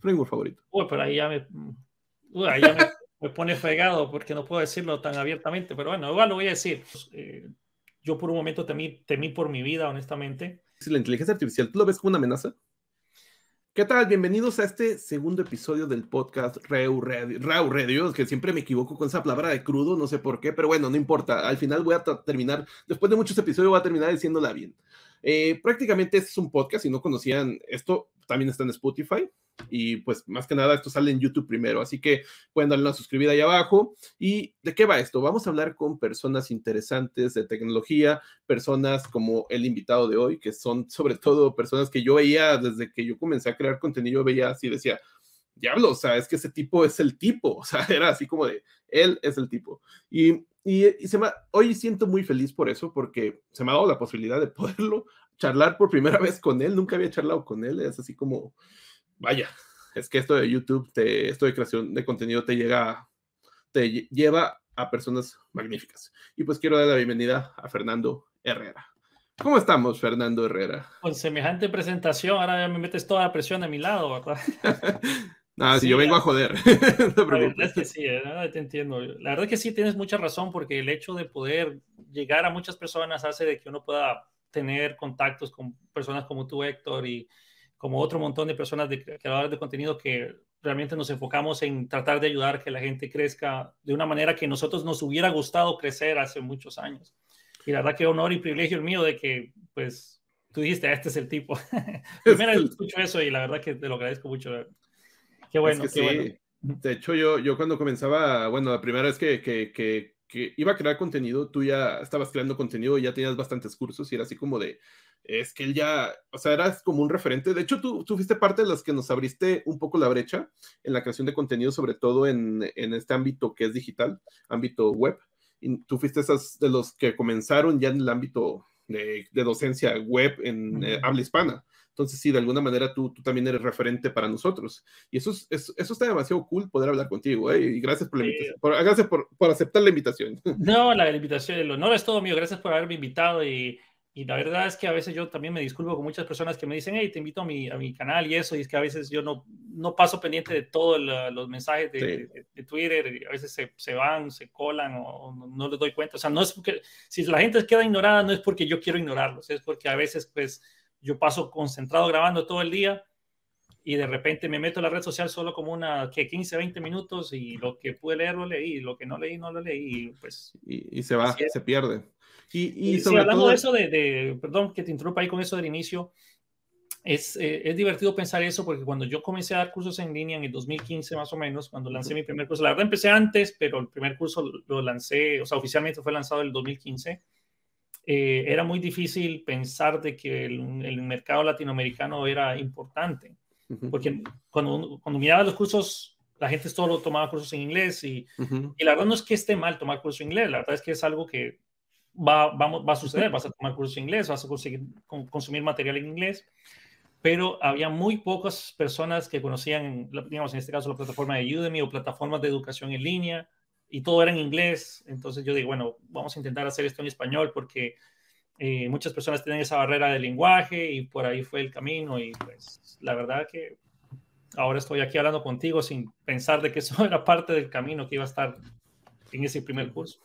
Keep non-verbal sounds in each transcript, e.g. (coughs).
framework favorito. Uy, pero ahí ya me, uy, ahí ya me, me, pone fregado porque no puedo decirlo tan abiertamente, pero bueno, igual lo voy a decir. Eh, yo por un momento temí, temí por mi vida, honestamente. Si la inteligencia artificial, ¿tú lo ves como una amenaza? ¿Qué tal? Bienvenidos a este segundo episodio del podcast Reu Radio. Reu Radio, que siempre me equivoco con esa palabra de crudo, no sé por qué, pero bueno, no importa. Al final voy a terminar, después de muchos episodios, voy a terminar diciéndola bien. Eh, prácticamente este es un podcast, si no conocían esto, también está en Spotify y pues más que nada esto sale en YouTube primero, así que pueden darle una suscribida ahí abajo. ¿Y de qué va esto? Vamos a hablar con personas interesantes de tecnología, personas como el invitado de hoy, que son sobre todo personas que yo veía desde que yo comencé a crear contenido, veía así, decía, diablo, o sea, es que ese tipo es el tipo, (laughs) o sea, era así como de, él es el tipo. Y y, se me, hoy siento muy feliz por eso, porque se me ha dado la posibilidad de poderlo charlar por primera (laughs) vez con él. Nunca había charlado con él. Es así como, vaya, es que esto de YouTube, te, esto de creación de contenido te llega, te lleva a personas magníficas. Y pues quiero dar la bienvenida a Fernando Herrera. ¿Cómo estamos, Fernando Herrera? Con semejante presentación, ahora ya me metes toda la presión a mi lado, ¿verdad? (laughs) Ah, si yo vengo a joder. (laughs) no la verdad es que sí, ¿eh? te entiendo. La verdad es que sí tienes mucha razón porque el hecho de poder llegar a muchas personas hace de que uno pueda tener contactos con personas como tú, Héctor, y como otro montón de personas de creadores de contenido que realmente nos enfocamos en tratar de ayudar a que la gente crezca de una manera que nosotros nos hubiera gustado crecer hace muchos años. Y la verdad que honor y privilegio el mío de que, pues, tú dijiste, este es el tipo. (laughs) Primero escucho eso y la verdad que te lo agradezco mucho. Qué bueno, qué bueno. De hecho, yo, yo cuando comenzaba, bueno, la primera vez que, que, que, que, iba a crear contenido, tú ya estabas creando contenido y ya tenías bastantes cursos y era así como de, es que él ya, o sea, eras como un referente. De hecho, tú, tú fuiste parte de los que nos abriste un poco la brecha en la creación de contenido, sobre todo en, en este ámbito que es digital, ámbito web. Y tú fuiste esas de los que comenzaron ya en el ámbito de, de docencia web en eh, habla hispana. Entonces, sí, de alguna manera tú, tú también eres referente para nosotros. Y eso, es, eso, está demasiado cool poder hablar contigo. ¿eh? Y gracias por la invitación. Por, gracias por, por, aceptar la invitación. (laughs) No, la, invitación, el honor es todo mío. Gracias por haberme invitado. Y, y, la verdad es que a veces yo también me disculpo con muchas personas que me dicen, hey, te invito a mi, a mi canal y eso. Y es que a veces yo no, no paso pendiente de todos los mensajes de, sí. de, de, Twitter. Y a veces se, se, van, se colan o no, no les doy cuenta. O sea, no es porque, si la gente queda ignorada, no es porque yo quiero ignorarlos. Es porque a veces, pues yo paso concentrado grabando todo el día y de repente me meto en la red social solo como una que 15, 20 minutos y lo que pude leer lo leí, lo que no leí no lo leí, pues... Y, y se va, se pierde. Y, y, sobre hablando todo... de eso, de, de, perdón que te interrumpa ahí con eso del inicio, es, eh, es, divertido pensar eso porque cuando yo comencé a dar cursos en línea en el 2015 más o menos, cuando lancé mi primer curso, la verdad empecé antes, pero el primer curso lo lancé, o sea, oficialmente fue lanzado en el 2015 eh, era muy difícil pensar de que el, el, mercado latinoamericano era importante, porque cuando, cuando miraba los cursos, la gente solo tomaba cursos en inglés y, uh -huh. y, la verdad no es que esté mal tomar cursos en inglés, la verdad es que es algo que va, va, va a suceder, vas a tomar cursos en inglés, vas a conseguir consumir material en inglés, pero había muy pocas personas que conocían, digamos, en este caso la plataforma de Udemy o plataformas de educación en línea, y todo era en inglés. Entonces yo digo, bueno, vamos a intentar hacer esto en español porque eh, muchas personas tienen esa barrera de lenguaje y por ahí fue el camino. Y pues la verdad que ahora estoy aquí hablando contigo sin pensar de que eso (laughs) era parte del camino que iba a estar en ese primer curso.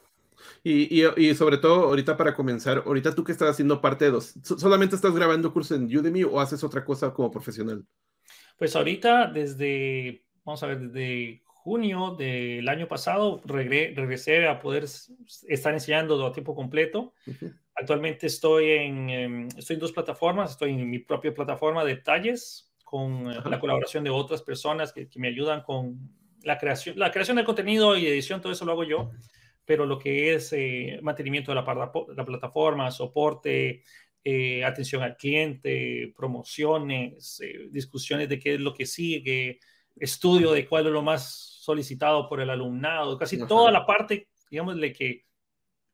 Y, y, y, sobre todo, ahorita para comenzar, ahorita tú que estás haciendo parte de dos, ¿solamente estás grabando cursos en Udemy o haces otra cosa como profesional? Pues ahorita desde, vamos a ver, desde junio del año pasado regre regresé a poder estar enseñando a tiempo completo. Uh -huh. Actualmente estoy en, eh, estoy en dos plataformas, estoy en mi propia plataforma de detalles con -huh. la colaboración de otras personas que, que, me ayudan con la creación, la creación de contenido y edición, todo eso lo hago yo, pero lo que es eh, mantenimiento de la, la plataforma, soporte, eh, atención al cliente, promociones, eh, discusiones de qué es lo que sigue, estudio de cuál es lo más solicitado por el alumnado, casi Ajá. toda la parte, digámosle, que,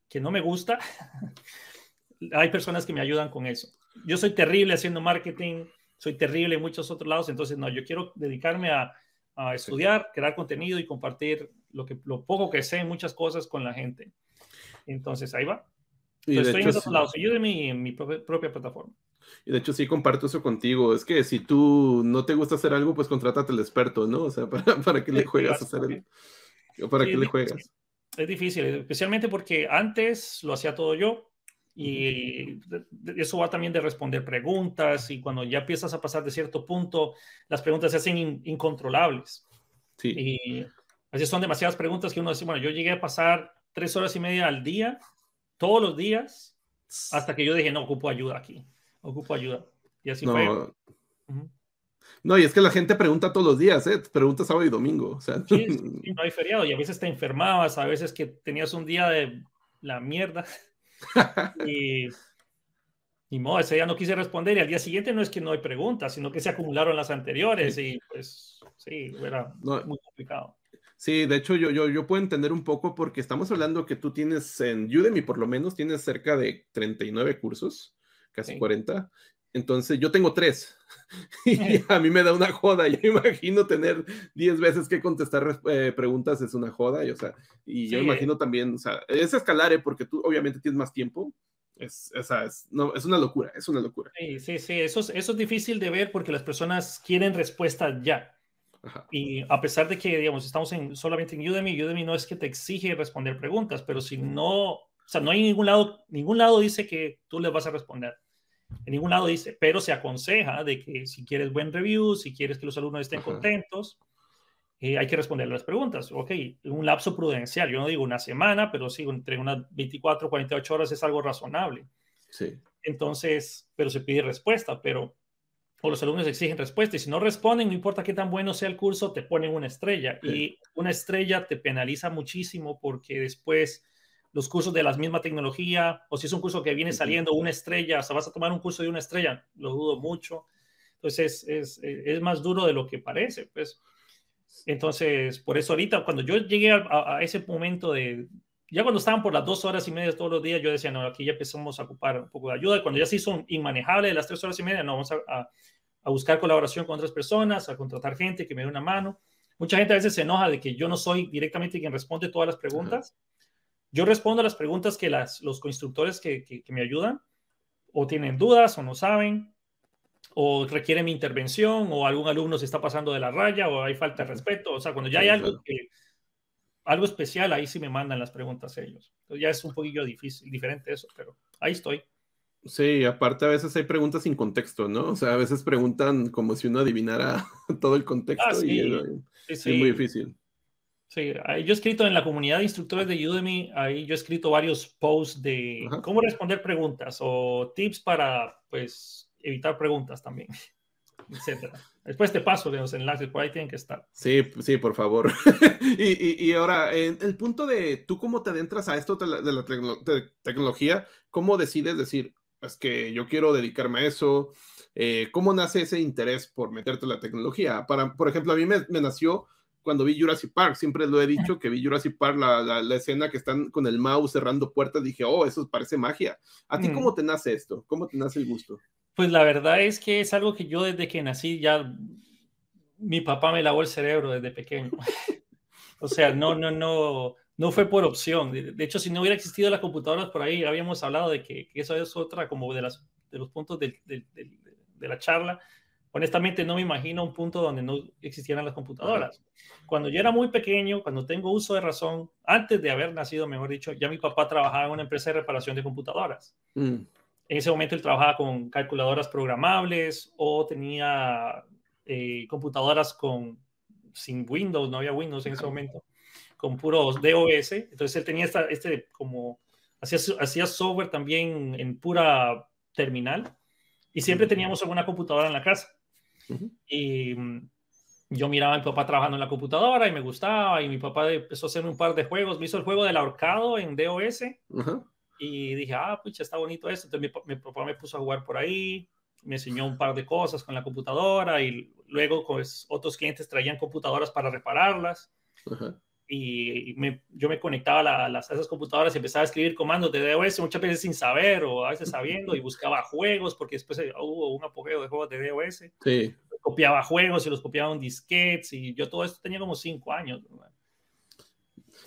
que no me gusta, (laughs) hay personas que me ayudan con eso. Yo soy terrible haciendo marketing, soy terrible en muchos otros lados, entonces no, yo quiero dedicarme a, a estudiar, sí. crear contenido y compartir lo, que, lo poco que sé en muchas cosas con la gente. Entonces ahí va. Entonces, estoy hecho, en esos lados, Udemy y en mi propia plataforma. Y de hecho sí comparto eso contigo. Es que si tú no te gusta hacer algo, pues contrátate al experto, ¿no? O sea, (laughs) para, para que le juegas a hacer el, para que le juegas. Es difícil, especialmente porque antes lo hacía todo yo y eso va también de responder preguntas y cuando ya empiezas a pasar de cierto punto, las preguntas se hacen incontrolables. Sí. Y así son demasiadas preguntas que uno dice, bueno, yo llegué a pasar tres horas y media al día, todos los días, hasta que yo dije, no, ocupo ayuda aquí, ocupo ayuda. Y así no. fue. No, y es que la gente pregunta todos los días, ¿eh? Pregunta sábado y domingo. O sea. Sí, (laughs) no hay feriado y a veces te enfermabas, a veces que tenías un día de la mierda (laughs) y, y modo, ese día no quise responder y al día siguiente no es que no hay preguntas, sino que se acumularon las anteriores y pues sí, era muy complicado. Sí, de hecho yo, yo, yo puedo entender un poco porque estamos hablando que tú tienes en Udemy por lo menos, tienes cerca de 39 cursos, casi 40. Entonces yo tengo tres (laughs) y a mí me da una joda. Yo (laughs) imagino tener 10 veces que contestar eh, preguntas es una joda. Y, o sea, y yo imagino también, o sea, es escalar, ¿eh? porque tú obviamente tienes más tiempo. Es, es, no, es una locura, es una locura. Sí, sí, sí, eso es, eso es difícil de ver porque las personas quieren respuestas ya. Y a pesar de que, digamos, estamos en, solamente en Udemy, Udemy no es que te exige responder preguntas, pero si no, sea, no hay ningún lado, ningún lado dice que tú les vas a responder. En ningún lado dice, pero se aconseja de que si quieres buen review, si quieres que los alumnos estén contentos, eh, hay que responder las preguntas. Ok, un lapso prudencial, yo no digo una semana, pero sí, entre unas 24, 48 horas es algo razonable. Sí. Entonces, pero se pide respuesta, pero o los alumnos exigen respuesta y si no responden, no importa qué tan bueno sea el curso, te ponen una estrella y una estrella te penaliza muchísimo porque después los cursos de la misma tecnología, o si es un curso que viene saliendo una estrella, o sea, vas a tomar un curso de una estrella, lo dudo mucho. Entonces es, es, más duro de lo que parece, pues. Entonces, por eso ahorita, cuando yo llegué a, ese momento de, ya cuando estaban por las dos horas y media todos los días, yo decía, no, aquí ya empezamos a ocupar un poco de ayuda. Cuando ya se hizo inmanejable las tres horas y media, no, vamos a, a buscar colaboración con otras personas, a contratar gente que me dé una mano. Mucha gente a veces se enoja de que yo no soy directamente quien responde todas las preguntas. Yo respondo a las preguntas que las, los constructores que, que, me ayudan o tienen dudas o no saben o requieren mi intervención o algún alumno se está pasando de la raya o hay falta de respeto. O sea, cuando ya hay algo que, algo especial, ahí sí me mandan las preguntas ellos. Entonces ya es un poquillo difícil, diferente eso, pero ahí estoy. Sí, aparte a veces hay preguntas sin contexto, ¿no? O sea, a veces preguntan como si uno adivinara (laughs) todo el contexto ah, y es, muy difícil. Sí, yo he escrito en la comunidad de instructores de Udemy, ahí yo he escrito varios posts de cómo responder preguntas o tips para, pues, evitar preguntas también, (laughs) etcétera. Después te paso de los enlaces, por ahí tienen que estar. Sí, sí, por favor. (laughs) y, y, ahora, en el punto de tú cómo te adentras a esto de la, tecnología, ¿cómo decides decir, es que yo quiero dedicarme a eso? Eh, ¿Cómo nace ese interés por meterte en la tecnología? Para, por ejemplo, a mí me, me nació cuando vi Jurassic Park, siempre lo he dicho, que vi Jurassic Park, la, la, escena que están con el mouse cerrando puertas, dije, oh, eso parece magia. ¿A ti mm. cómo te nace esto? ¿Cómo te nace el gusto? Pues la verdad es que es algo que yo desde que nací ya, mi papá me lavó el cerebro desde pequeño. (laughs) o sea, no, no, no, no fue por opción. De, hecho, si no hubiera existido las computadoras por ahí, habíamos hablado de que, eso es otra como de, las, de los puntos de, de la charla, honestamente no me imagino un punto donde no existieran las computadoras. Cuando yo era muy pequeño, cuando tengo uso de razón, antes de haber nacido, mejor dicho, ya mi papá trabajaba en una empresa de reparación de computadoras. Mm. En ese momento él trabajaba con calculadoras programables o tenía eh, computadoras con sin Windows, no había Windows en ese momento, con puros DOS. Entonces él tenía esta, este como, hacía, hacía software también en pura terminal y siempre teníamos alguna computadora en la casa. Y mm, yo miraba a mi papá trabajando en la computadora y me gustaba. Y mi papá empezó a hacerme un par de juegos. Me hizo el juego del ahorcado en DOS. Y dije, ah, pucha, está bonito esto. Entonces mi, papá me puso a jugar por ahí. Me enseñó un par de cosas con la computadora. Y luego pues, otros clientes traían computadoras para repararlas y yo me conectaba a, las, esas computadoras y empezaba a escribir comandos de DOS, muchas veces sin saber o a veces sabiendo, y buscaba juegos, porque después eh, hubo un apogeo de juegos de DOS. Sí. Copiaba juegos y los copiaba en disquetes, y yo todo esto tenía como cinco años.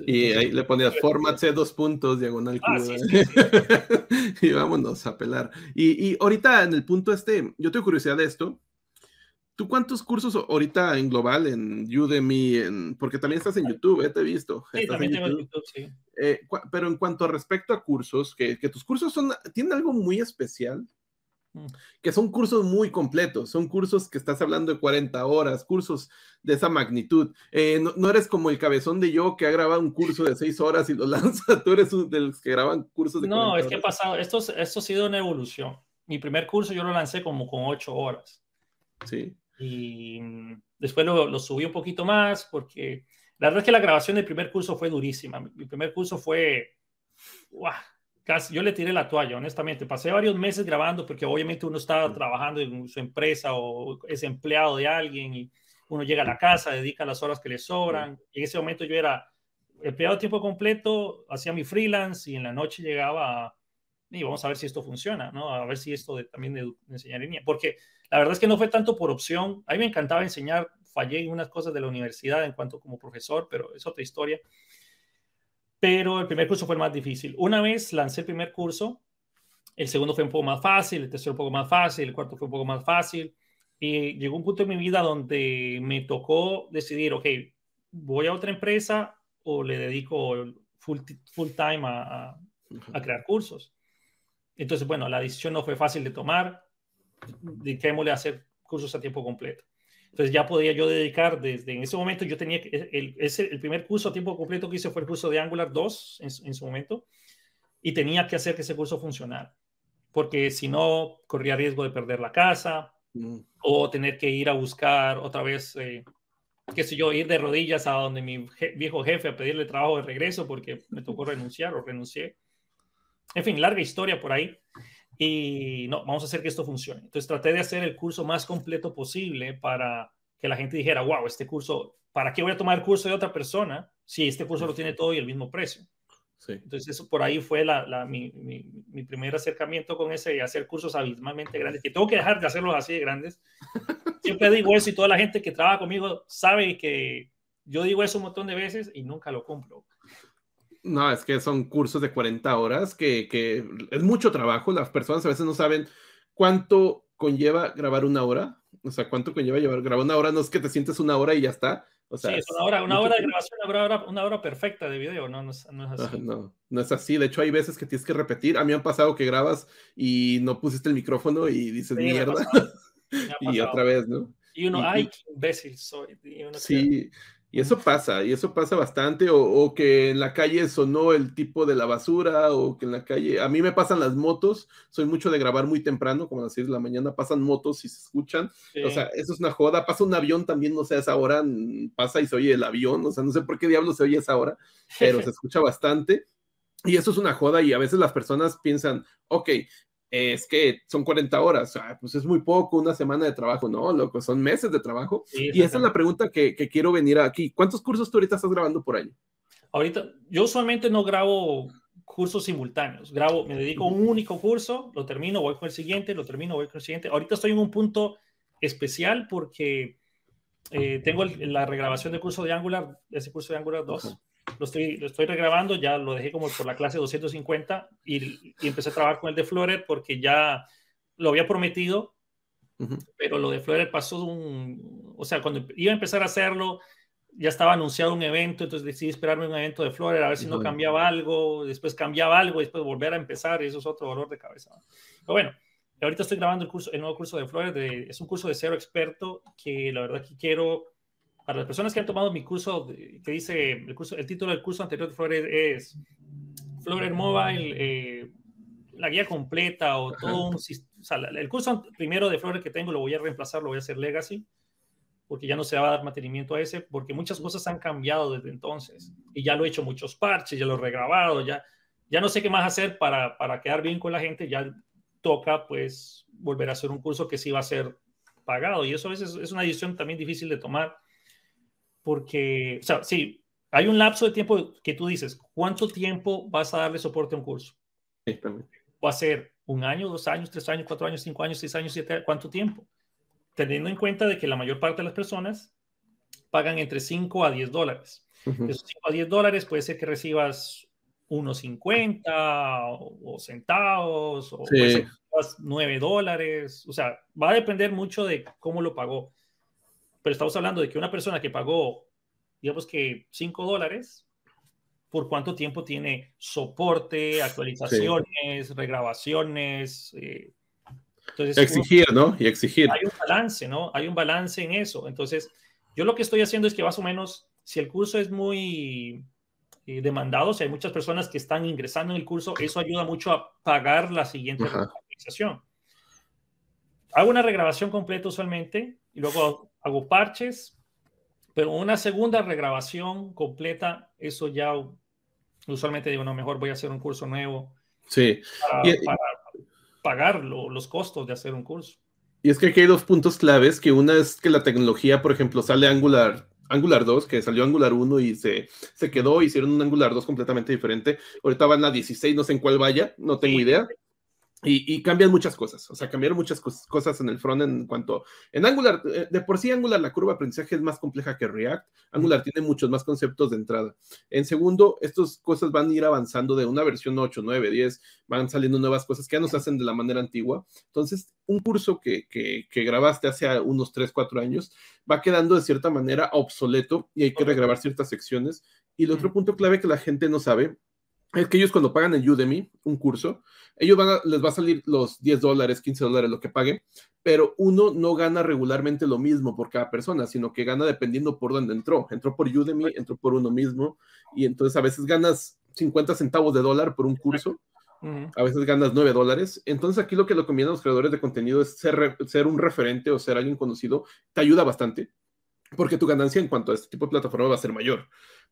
Y ahí le ponías format C dos puntos, diagonal Ah, cruda. sí, sí, (laughs) y vámonos a pelar. Y, y ahorita en el punto este, yo tengo curiosidad de esto. ¿Tú cuántos cursos ahorita en global, en Udemy, en, porque también estás en YouTube, eh, te he visto. Sí, Estás también en tengo YouTube. YouTube, sí. Eh, pero en cuanto a respecto a cursos, que, que tus cursos son, tienen algo muy especial, Mm. que son cursos muy completos, son cursos que estás hablando de 40 horas, cursos de esa magnitud. Eh, no, no eres como el cabezón de yo que ha grabado un curso de 6 horas y lo (laughs) lanza, tú eres uno de los que graban cursos de No, 40 es que ha pasado, esto, es- esto ha sido una evolución. Mi primer curso yo lo lancé como con ocho horas Sí, y mm, después lo, lo subí un poquito más porque la verdad es que la grabación del primer curso fue durísima. Mi, primer curso fue, ¡guau! casi, yo le tiré la toalla, honestamente. Pasé varios meses grabando porque obviamente uno estaba trabajando en su empresa o es empleado de alguien y uno llega a la casa, dedica las horas que le sobran. Y en ese momento yo era empleado a tiempo completo, hacía mi freelance y en la noche llegaba a, y vamos a ver si esto funciona, ¿no? A ver si esto de, también de, de enseñar en línea. Porque la verdad es que no fue tanto por opción. A mí me encantaba enseñar, fallé en unas cosas de la universidad en cuanto como profesor, pero es otra historia. Pero el primer curso fue el más difícil. Una vez lancé el primer curso, el segundo fue un poco más fácil, el tercero un poco más fácil, el cuarto fue un poco más fácil. Y llegó un punto en mi vida donde me tocó decidir, ok, voy a otra empresa o le dedico full, full time a, a, a crear cursos. Entonces, bueno, la decisión no fue fácil de tomar, dediquémosle a hacer cursos a tiempo completo. Entonces ya podía yo dedicar desde en ese momento, yo tenía que, el, ese, el primer curso a tiempo completo que hice fue el curso de Angular 2 en, en su momento, y tenía que hacer que ese curso funcionara, porque si no, corría riesgo de perder la casa Mm. o tener que ir a buscar otra vez, eh, qué sé yo, ir de rodillas a donde mi je viejo jefe a pedirle trabajo de regreso porque me tocó renunciar o renuncié. En fin, larga historia por ahí. Y no, vamos a hacer que esto funcione. Entonces traté de hacer el curso más completo posible para que la gente dijera, wow, este curso, ¿para qué voy a tomar el curso de otra persona si este curso lo tiene todo y el mismo precio? Sí. Entonces eso por ahí fue la, la, mi, mi, mi, primer acercamiento con ese, hacer cursos abismalmente grandes, que tengo que dejar de hacerlos así de grandes. (laughs) Siempre digo eso y toda la gente que trabaja conmigo sabe que yo digo eso un montón de veces y nunca lo cumplo. No, es que son cursos de 40 horas que, que es mucho trabajo. Las personas a veces no saben cuánto conlleva grabar una hora. O sea, cuánto conlleva llevar, grabar una hora. No es que te sientes una hora y ya está. O sea, sí, es una hora, una hora de grabación, una hora, una hora perfecta de video, no, no, es, no es así. No, no es así. De hecho, hay veces que tienes que repetir. A mí me ha pasado que grabas y no pusiste el micrófono y dices Sí, mierda. (laughs) y otra vez, ¿no? Y uno, Y- ay, qué imbécil soy. Y uno Sí, y eso pasa, y eso pasa bastante, o, o que en la calle sonó el tipo de la basura, o que en la calle, a mí me pasan las motos, soy mucho de grabar muy temprano, como a las 6 de la mañana, pasan motos y se escuchan, Sí. o sea, eso es una joda, pasa un avión también, no sé, a esa hora mm, pasa y se oye el avión, o sea, no sé por qué diablos se oye a esa hora, pero (laughs) se escucha bastante, y eso es una joda, y a veces las personas piensan, ok, es que son 40 horas, ah, pues es muy poco, una semana de trabajo, no, loco, son meses de trabajo. Sí, Y esa es la pregunta que, que, quiero venir aquí. ¿Cuántos cursos tú ahorita estás grabando por año? Ahorita, yo usualmente no grabo cursos simultáneos. Grabo, me dedico a un único curso, lo termino, voy con el siguiente, lo termino, voy con el siguiente. Ahorita estoy en un punto especial porque eh, tengo el, la regrabación del curso de Angular, ese curso de Angular 2. Ajá. Lo estoy, lo estoy regrabando, ya lo dejé como por la clase 250 y, y empecé a trabajar con el de Flutter porque ya lo había prometido, uh -huh. pero lo de Flutter pasó un, o sea, cuando iba a empezar a hacerlo, ya estaba anunciado un evento, entonces decidí esperarme un evento de Flutter a ver si no cambiaba algo, después cambiaba algo, después volver a empezar, y eso es otro dolor de cabeza. Pero bueno, ahorita estoy grabando el, curso, el nuevo curso de Flutter, de, es un curso de cero experto que la verdad que quiero, para las personas que han tomado mi curso, que dice, el, curso, el título del curso anterior de Flutter es Flutter Mobile, eh, la guía completa o todo un, o sea, el curso primero de Flutter que tengo lo voy a reemplazar, lo voy a hacer Legacy, porque ya no se va a dar mantenimiento a ese, porque muchas cosas han cambiado desde entonces. Y ya lo he hecho muchos parches, ya lo he regrabado, ya, ya no sé qué más hacer para, para quedar bien con la gente, ya toca pues volver a hacer un curso que sí va a ser pagado. Y eso a veces es una decisión también difícil de tomar, porque, o sea, sí, hay un lapso de tiempo que tú dices, ¿cuánto tiempo vas a darle soporte a un curso? Sí. ¿Va a ser un año, dos años, tres años, cuatro años, cinco años, seis años, siete años? ¿Cuánto tiempo? teniendo en cuenta de que la mayor parte de las personas pagan entre 5 a 10 dólares. De esos 5 a 10 dólares puede ser que recibas unos 50 o, centavos o sí. 9 dólares. O sea, va a depender mucho de cómo lo pagó. Pero estamos hablando de que una persona que pagó, digamos que 5 dólares, ¿por cuánto tiempo tiene soporte, actualizaciones, regrabaciones? Eh, entonces, exigir, ¿no? Y exigir. Hay un balance, ¿no? Hay un balance en eso. Entonces, yo lo que estoy haciendo es que más o menos, si el curso es muy eh, demandado, si hay muchas personas que están ingresando en el curso, eso ayuda mucho a pagar la siguiente actualización. Hago una regrabación completa usualmente y luego hago parches, pero una segunda regrabación completa, eso ya usualmente digo, no, mejor voy a hacer un curso nuevo. Sí. para pagar los costos de hacer un curso. Y es que aquí hay dos puntos claves, que una es que la tecnología, por ejemplo, sale Angular, Angular 2, que salió Angular 1 y se, se quedó, hicieron un Angular 2 completamente diferente. Ahorita van a 16, no sé en cuál vaya, no tengo idea. Y, cambian muchas cosas, o sea, cambiaron muchas cosas en el front en cuanto, en Angular, eh, de por sí Angular, la curva de aprendizaje es más compleja que React, Angular tiene muchos más conceptos de entrada. En segundo, estas cosas van a ir avanzando de una versión 8, 9, 10, van saliendo nuevas cosas que ya nos hacen de la manera antigua. Entonces, un curso que, que, que grabaste hace unos 3, 4 años va quedando de cierta manera obsoleto y hay que regrabar ciertas secciones. Y el otro punto clave que la gente no sabe es que ellos cuando pagan en Udemy un curso, ellos van a, les va a salir los 10 dólares, 15 dólares, lo que paguen, pero uno no gana regularmente lo mismo por cada persona, sino que gana dependiendo por dónde entró. Entró por Udemy, entró por uno mismo, y entonces a veces ganas 50 centavos de dólar por un curso, a veces ganas 9 dólares. Entonces aquí lo que a los creadores de contenido es ser, ser un referente o ser alguien conocido, te ayuda bastante, porque tu ganancia en cuanto a este tipo de plataforma va a ser mayor.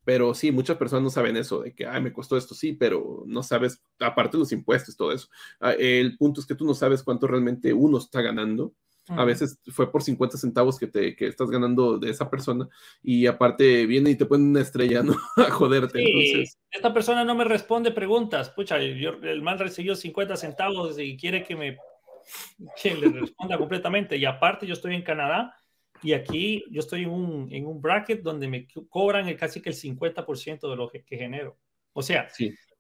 Pero sí, muchas personas no saben eso, de que, ay, me costó esto, sí, pero no sabes, aparte de los impuestos, todo eso. Ah, el punto es que tú no sabes cuánto realmente uno está ganando. A veces fue por 50 centavos que, te, que estás ganando de esa persona y aparte viene y te ponen una estrella, ¿no? (laughs) a joderte. Sí, esta persona no me responde preguntas. Pucha, yo, el man recibió 50 centavos y quiere que me que le responda completamente. Y aparte yo estoy en Canadá y aquí yo estoy en un, en un bracket donde me cobran el, casi que el 50% de lo que, genero. O sea,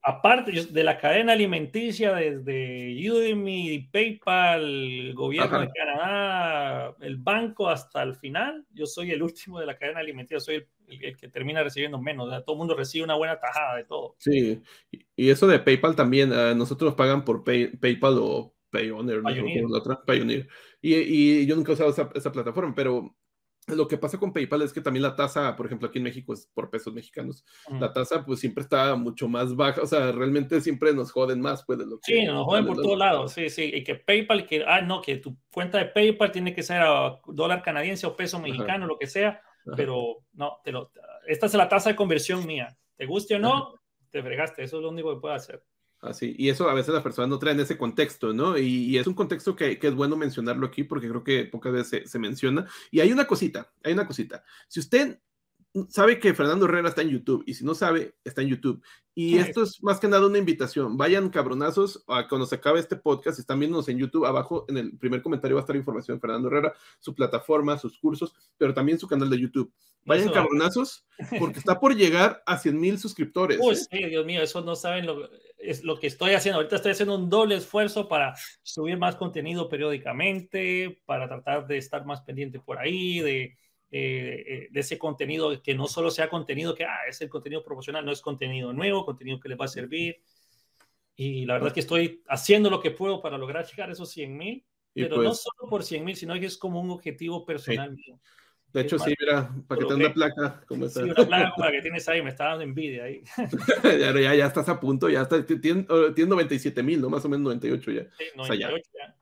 aparte de la cadena alimenticia desde Udemy, PayPal, el gobierno de Canadá, el banco hasta el final, yo soy el último de la cadena alimenticia, soy el, que termina recibiendo menos. todo el mundo recibe una buena tajada de todo. Sí, y eso de PayPal también, uh, nosotros pagan por PayPal o Pioneer. La otra, Pioneer. Y, y, yo nunca he usado esa, esa, plataforma, pero lo que pasa con PayPal es que también la tasa, por ejemplo, aquí en México es por pesos mexicanos. La tasa, pues siempre está mucho más baja. O sea, realmente siempre nos joden más, pues, de lo que. Sí, nos joden por todos lados. Sí, sí. Y que PayPal, que, ah, no, que tu cuenta de PayPal tiene que ser a dólar canadiense o peso mexicano, lo que sea. Pero no, te lo, esta es la tasa de conversión mía. Te guste o no, te fregaste. Eso es lo único que puedo hacer. Así, y eso a veces las personas no traen ese contexto, ¿no? Y, es un contexto que, es bueno mencionarlo aquí porque creo que pocas veces se, menciona. Y hay una cosita, hay una cosita. Si usted sabe que Fernando Herrera está en YouTube y si no sabe, está en YouTube. Y esto es más que nada una invitación. Vayan cabronazos a cuando se acabe este podcast. Si están viéndonos en YouTube, abajo en el primer comentario va a estar información de Fernando Herrera, su plataforma, sus cursos, pero también su canal de YouTube. Vayan cabronazos porque está por llegar a 100 mil suscriptores. Uy, ¿eh? sí, Dios mío, eso no saben lo, es lo que estoy haciendo. Ahorita estoy haciendo un doble esfuerzo para subir más contenido periódicamente, para tratar de estar más pendiente por ahí, de eh, eh, de ese contenido que no solo sea contenido que ah, es el contenido promocional, no es contenido nuevo, contenido que les va a servir. Y la verdad es que estoy haciendo lo que puedo para lograr llegar a esos 100 mil, pero no pues solo por 100 mil, sino que es como un objetivo personal mío. De hecho, sí, mira, para que te una placa. Como sí, una placa que tienes ahí, me está dando envidia ahí. (laughs) ya, ya, ya, estás a punto, ya está, tiene, 97 mil, ¿no? Más o menos 98 ya. Sí, 98 o sea, ya. ya.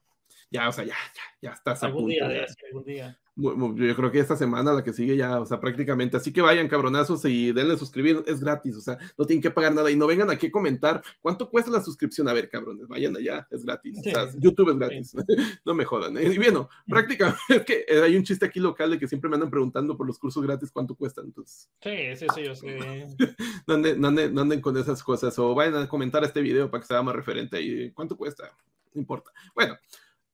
Ya. o sea, ya, ya, ya estás a punto. Día, algún día. Yo creo que esta semana, la que sigue ya, o sea, prácticamente. Así que vayan, cabronazos, y denle suscribir, es gratis, o sea, no tienen que pagar nada. Y no vengan aquí a comentar cuánto cuesta la suscripción. A ver, cabrones, vayan allá, es gratis. O sea, YouTube es gratis, (laughs) no me jodan. ¿eh? Y bueno, (laughs) prácticamente es que eh, hay un chiste aquí local de que siempre me andan preguntando por los cursos gratis cuánto cuestan. Entonces, sí, sí, sí, yo sé. (laughs) no, anden, no anden con esas cosas, o vayan a comentar este video para que sea más referente ahí. ¿Cuánto cuesta? No importa. Bueno.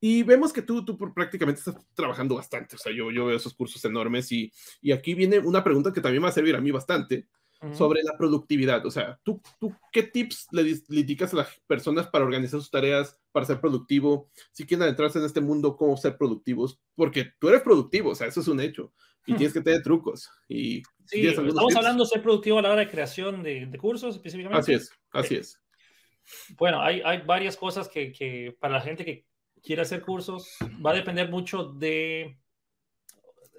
Y vemos que tú, tú prácticamente estás trabajando bastante, o sea, yo, yo veo esos cursos enormes y, y aquí viene una pregunta que también va a servir a mí bastante, sobre la productividad. O sea, ¿tú, tú qué tips le, le indicas a las personas para organizar sus tareas, para ser productivo? Si quieren adentrarse en este mundo, ¿cómo ser productivos? Porque tú eres productivo, o sea, eso es un hecho. Y tienes que tener trucos. Y sí, estamos hablando de ser productivo a la hora de creación de, de cursos específicamente. Así es, así es. Bueno, hay, hay varias cosas que, que para la gente que quiere hacer cursos va a depender mucho de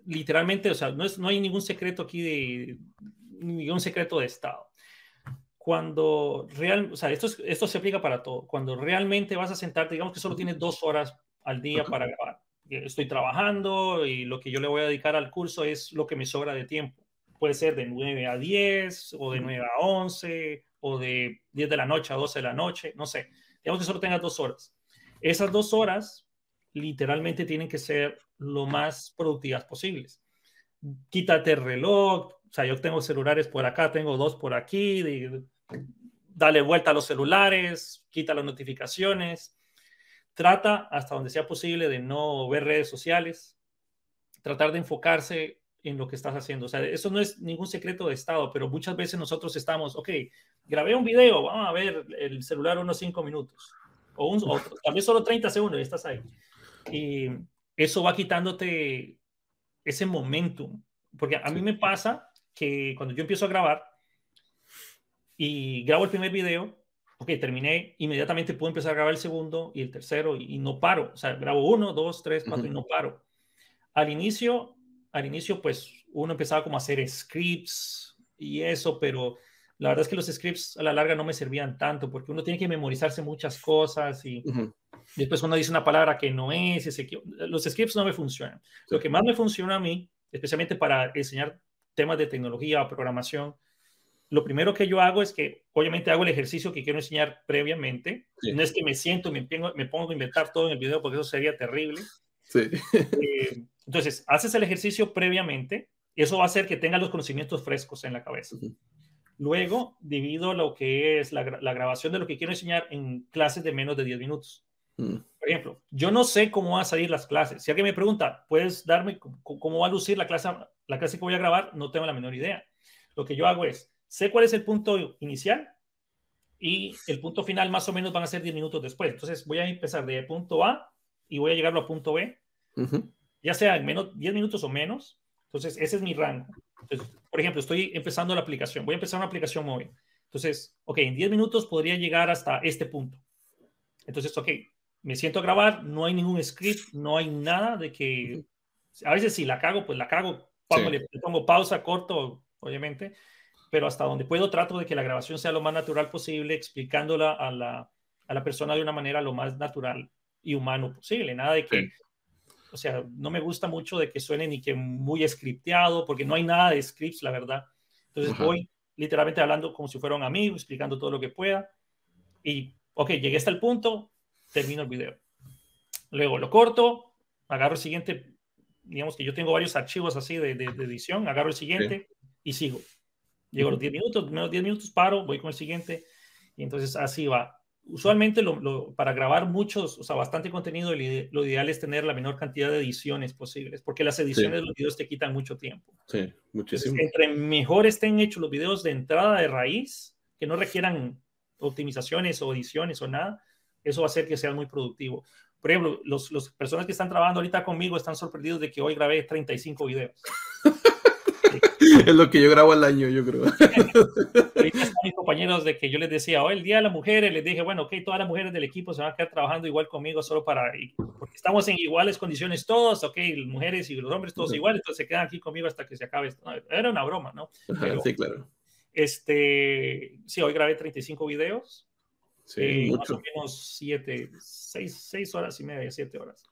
literalmente, o sea, no, es, no hay ningún secreto aquí de ningún secreto de Estado. Cuando real, o sea, esto, esto se aplica para todo. Cuando realmente vas a sentarte, digamos que solo tienes dos horas al día para grabar. Estoy trabajando y lo que yo le voy a dedicar al curso es lo que me sobra de tiempo. Puede ser de 9 a 10 o de 9 a 11 o de 10 de la noche a 12 de la noche, no sé. Digamos que solo tengas dos horas. Esas dos horas literalmente tienen que ser lo más productivas posibles. Quítate el reloj, o sea, yo tengo celulares por acá, tengo dos por aquí, dale vuelta a los celulares, quita las notificaciones, trata hasta donde sea posible de no ver redes sociales, tratar de enfocarse en lo que estás haciendo. O sea, eso no es ningún secreto de Estado, pero muchas veces nosotros estamos, ok, grabé un video, vamos a ver el celular unos cinco minutos, o, un, o vez solo 30 segundos y estás ahí. Y eso va quitándote ese momentum. Porque a mí me pasa que cuando yo empiezo a grabar y grabo el primer video, ok, terminé, inmediatamente puedo empezar a grabar el segundo y el tercero y, no paro. O sea, grabo uno, dos, tres, cuatro y no paro. Al inicio, al inicio, pues uno empezaba como a hacer scripts y eso, pero la verdad es que los scripts a la larga no me servían tanto porque uno tiene que memorizarse muchas cosas y después uno dice una palabra que no es, los scripts no me funcionan. Lo que más me funciona a mí, especialmente para enseñar temas de tecnología o programación, lo primero que yo hago es que obviamente hago el ejercicio que quiero enseñar previamente. No es que me siento, me, me pongo a inventar todo en el video porque eso sería terrible. (laughs) Eh, entonces, haces el ejercicio previamente y eso va a hacer que tengas los conocimientos frescos en la cabeza. Luego divido lo que es la, grabación de lo que quiero enseñar en clases de menos de 10 minutos. Mm. Por ejemplo, yo no sé cómo van a salir las clases. Si alguien me pregunta, ¿puedes darme cómo va a lucir la clase, la clase que voy a grabar? No tengo la menor idea. Lo que yo hago es, sé cuál es el punto inicial y el punto final más o menos van a ser 10 minutos después. Entonces voy a empezar de punto A y voy a llegarlo a punto B, ya sea en menos 10 minutos o menos. Entonces ese es mi rango. Entonces, por ejemplo, estoy empezando la aplicación, voy a empezar una aplicación móvil. Entonces, ok, en 10 minutos podría llegar hasta este punto. Entonces, ok, me siento a grabar, no hay ningún script, no hay nada de que, a veces si la cago, pues la cago, le, pongo pausa, corto, obviamente, pero hasta donde puedo trato de que la grabación sea lo más natural posible, explicándola a la, a la persona de una manera lo más natural y humano posible, nada de que o sea, no me gusta mucho de que suene ni que muy scripteado, porque no hay nada de scripts, la verdad. Entonces voy literalmente hablando como si fuera un amigo, explicando todo lo que pueda. Y, ok, llegué hasta el punto, termino el video. Luego lo corto, agarro el siguiente, digamos que yo tengo varios archivos así de, de, edición, agarro el siguiente y sigo. Llego a los 10 minutos, menos 10 minutos paro, voy con el siguiente y entonces así va usualmente lo, para grabar muchos, o sea, bastante contenido, lo ideal es tener la menor cantidad de ediciones posibles, porque las ediciones de los videos te quitan mucho tiempo. Sí, muchísimo. entre mejor estén hechos los videos de entrada de raíz, que no requieran optimizaciones o ediciones o nada, eso va a hacer que sea muy productivo. Por ejemplo, los personas que están trabajando ahorita conmigo están sorprendidos de que hoy grabé 35 videos. (laughs) es lo que yo grabo al año, yo creo. Ahorita están mis compañeros de que yo les decía, hoy el día de las mujeres, les dije, bueno, ok, todas las mujeres del equipo se van a quedar trabajando igual conmigo solo para, porque estamos en iguales condiciones todos, ok, mujeres y los hombres todos iguales, entonces se quedan aquí conmigo hasta que se acabe esto. era una broma, ¿no? sí, claro. Este, sí, hoy grabé 35 videos. Sí, eh, más o menos 7, 6 horas y media, 7 horas.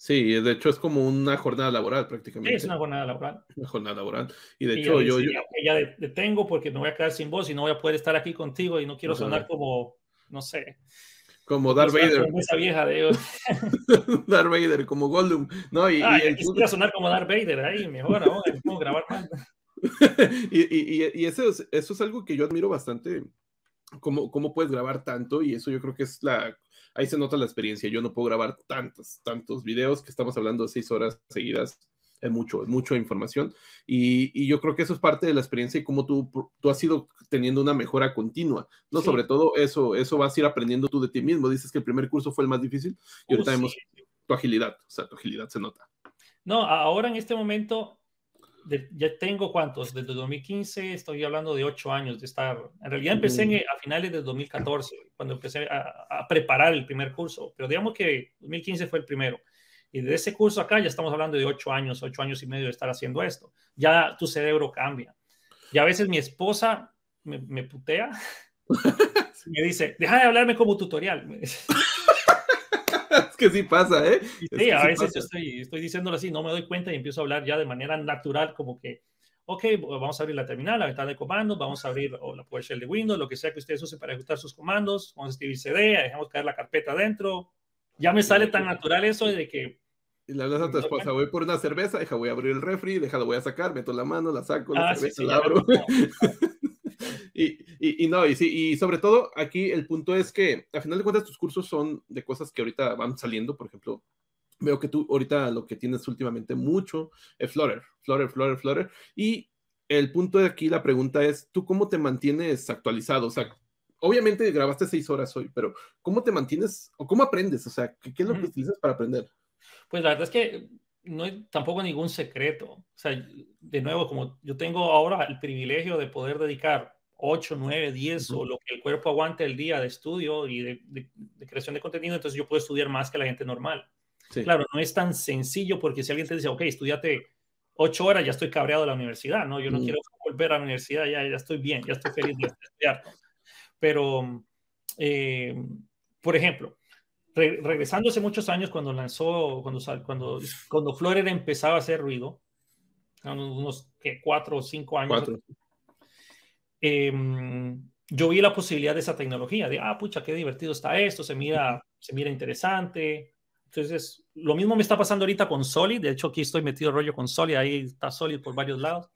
Sí, de hecho es como una jornada laboral prácticamente. es una jornada laboral. Una jornada laboral. Y de hecho yo, yo... Ya detengo porque me voy a quedar sin voz y no voy a poder estar aquí contigo y no quiero sonar como, no sé. Como Darth Vader. Como esa vieja de... (laughs) Darth Vader, como Gollum. No, y, ah, y el... sonar como Darth Vader, ahí mejor ahora, puedo grabar más. (laughs) y, y, y eso, es, eso es algo que yo admiro bastante, cómo, cómo puedes grabar tanto y eso yo creo que es la ahí se nota la experiencia. Yo no puedo grabar tantos, tantos videos que estamos hablando de seis horas seguidas es mucho, es mucha información. Y, yo creo que eso es parte de la experiencia y cómo tú, tú has ido teniendo una mejora continua, ¿no? Sobre todo eso, eso vas a ir aprendiendo tú de ti mismo. Dices que el primer curso fue el más difícil y ahorita uh, vemos tu agilidad, o sea, tu agilidad se nota. No, ahora en este momento ya tengo cuántos, desde 2015 estoy hablando de ocho años de estar, en realidad empecé a finales de 2014, cuando empecé a, a, preparar el primer curso, pero digamos que 2015 fue el primero. Y de ese curso acá ya estamos hablando de ocho años, ocho años y medio de estar haciendo esto. Ya tu cerebro cambia. Y a veces mi esposa me, me putea, (laughs) me dice, deja de hablarme como tutorial. Que sí pasa, ¿eh? Sí, a veces estoy, estoy diciéndolo así, no me doy cuenta y empiezo a hablar ya de manera natural, como que, ok, vamos a abrir la terminal, la ventana de comandos, vamos a abrir o la PowerShell de Windows, lo que sea que ustedes usen para ejecutar sus comandos, vamos a escribir CD, dejamos caer la carpeta adentro. Ya me sale tan natural eso de que y le hablas a tu esposa, voy por una cerveza, deja, voy a abrir el refri, deja, lo voy a sacar, meto la mano, la saco, la ah, cerveza, la abro. (laughs) y, y, y, no, y, sí, y sobre todo aquí el punto es que a final de cuentas tus cursos son de cosas que ahorita van saliendo, por ejemplo, veo que tú ahorita lo que tienes últimamente mucho es Flutter, Flutter, Flutter, Flutter, y el punto de aquí, la pregunta es, ¿tú cómo te mantienes actualizado? O sea, obviamente grabaste seis horas hoy, pero ¿cómo te mantienes o cómo aprendes? O sea, ¿qué, qué es lo que utilizas para aprender? Pues la verdad es que no hay tampoco ningún secreto. O sea, de nuevo, como yo tengo ahora el privilegio de poder dedicar 8, 9, 10 o lo que el cuerpo aguante el día de estudio y de, creación de contenido, entonces yo puedo estudiar más que la gente normal. Claro, no es tan sencillo porque si alguien te dice, ok, estudiate 8 horas, ya estoy cabreado de la universidad, ¿no? Yo no quiero volver a la universidad, ya, ya estoy bien, ya estoy feliz de estudiar. Pero, eh, por ejemplo, regresando hace muchos años cuando lanzó, cuando, cuando, cuando Flutter empezaba a hacer ruido, unos que cuatro o cinco años, em, yo vi la posibilidad de esa tecnología, de, ah, pucha, qué divertido está esto, se mira, se mira interesante. Entonces, lo mismo me está pasando ahorita con Solid, de hecho aquí estoy metido rollo con Solid, ahí está Solid por varios lados.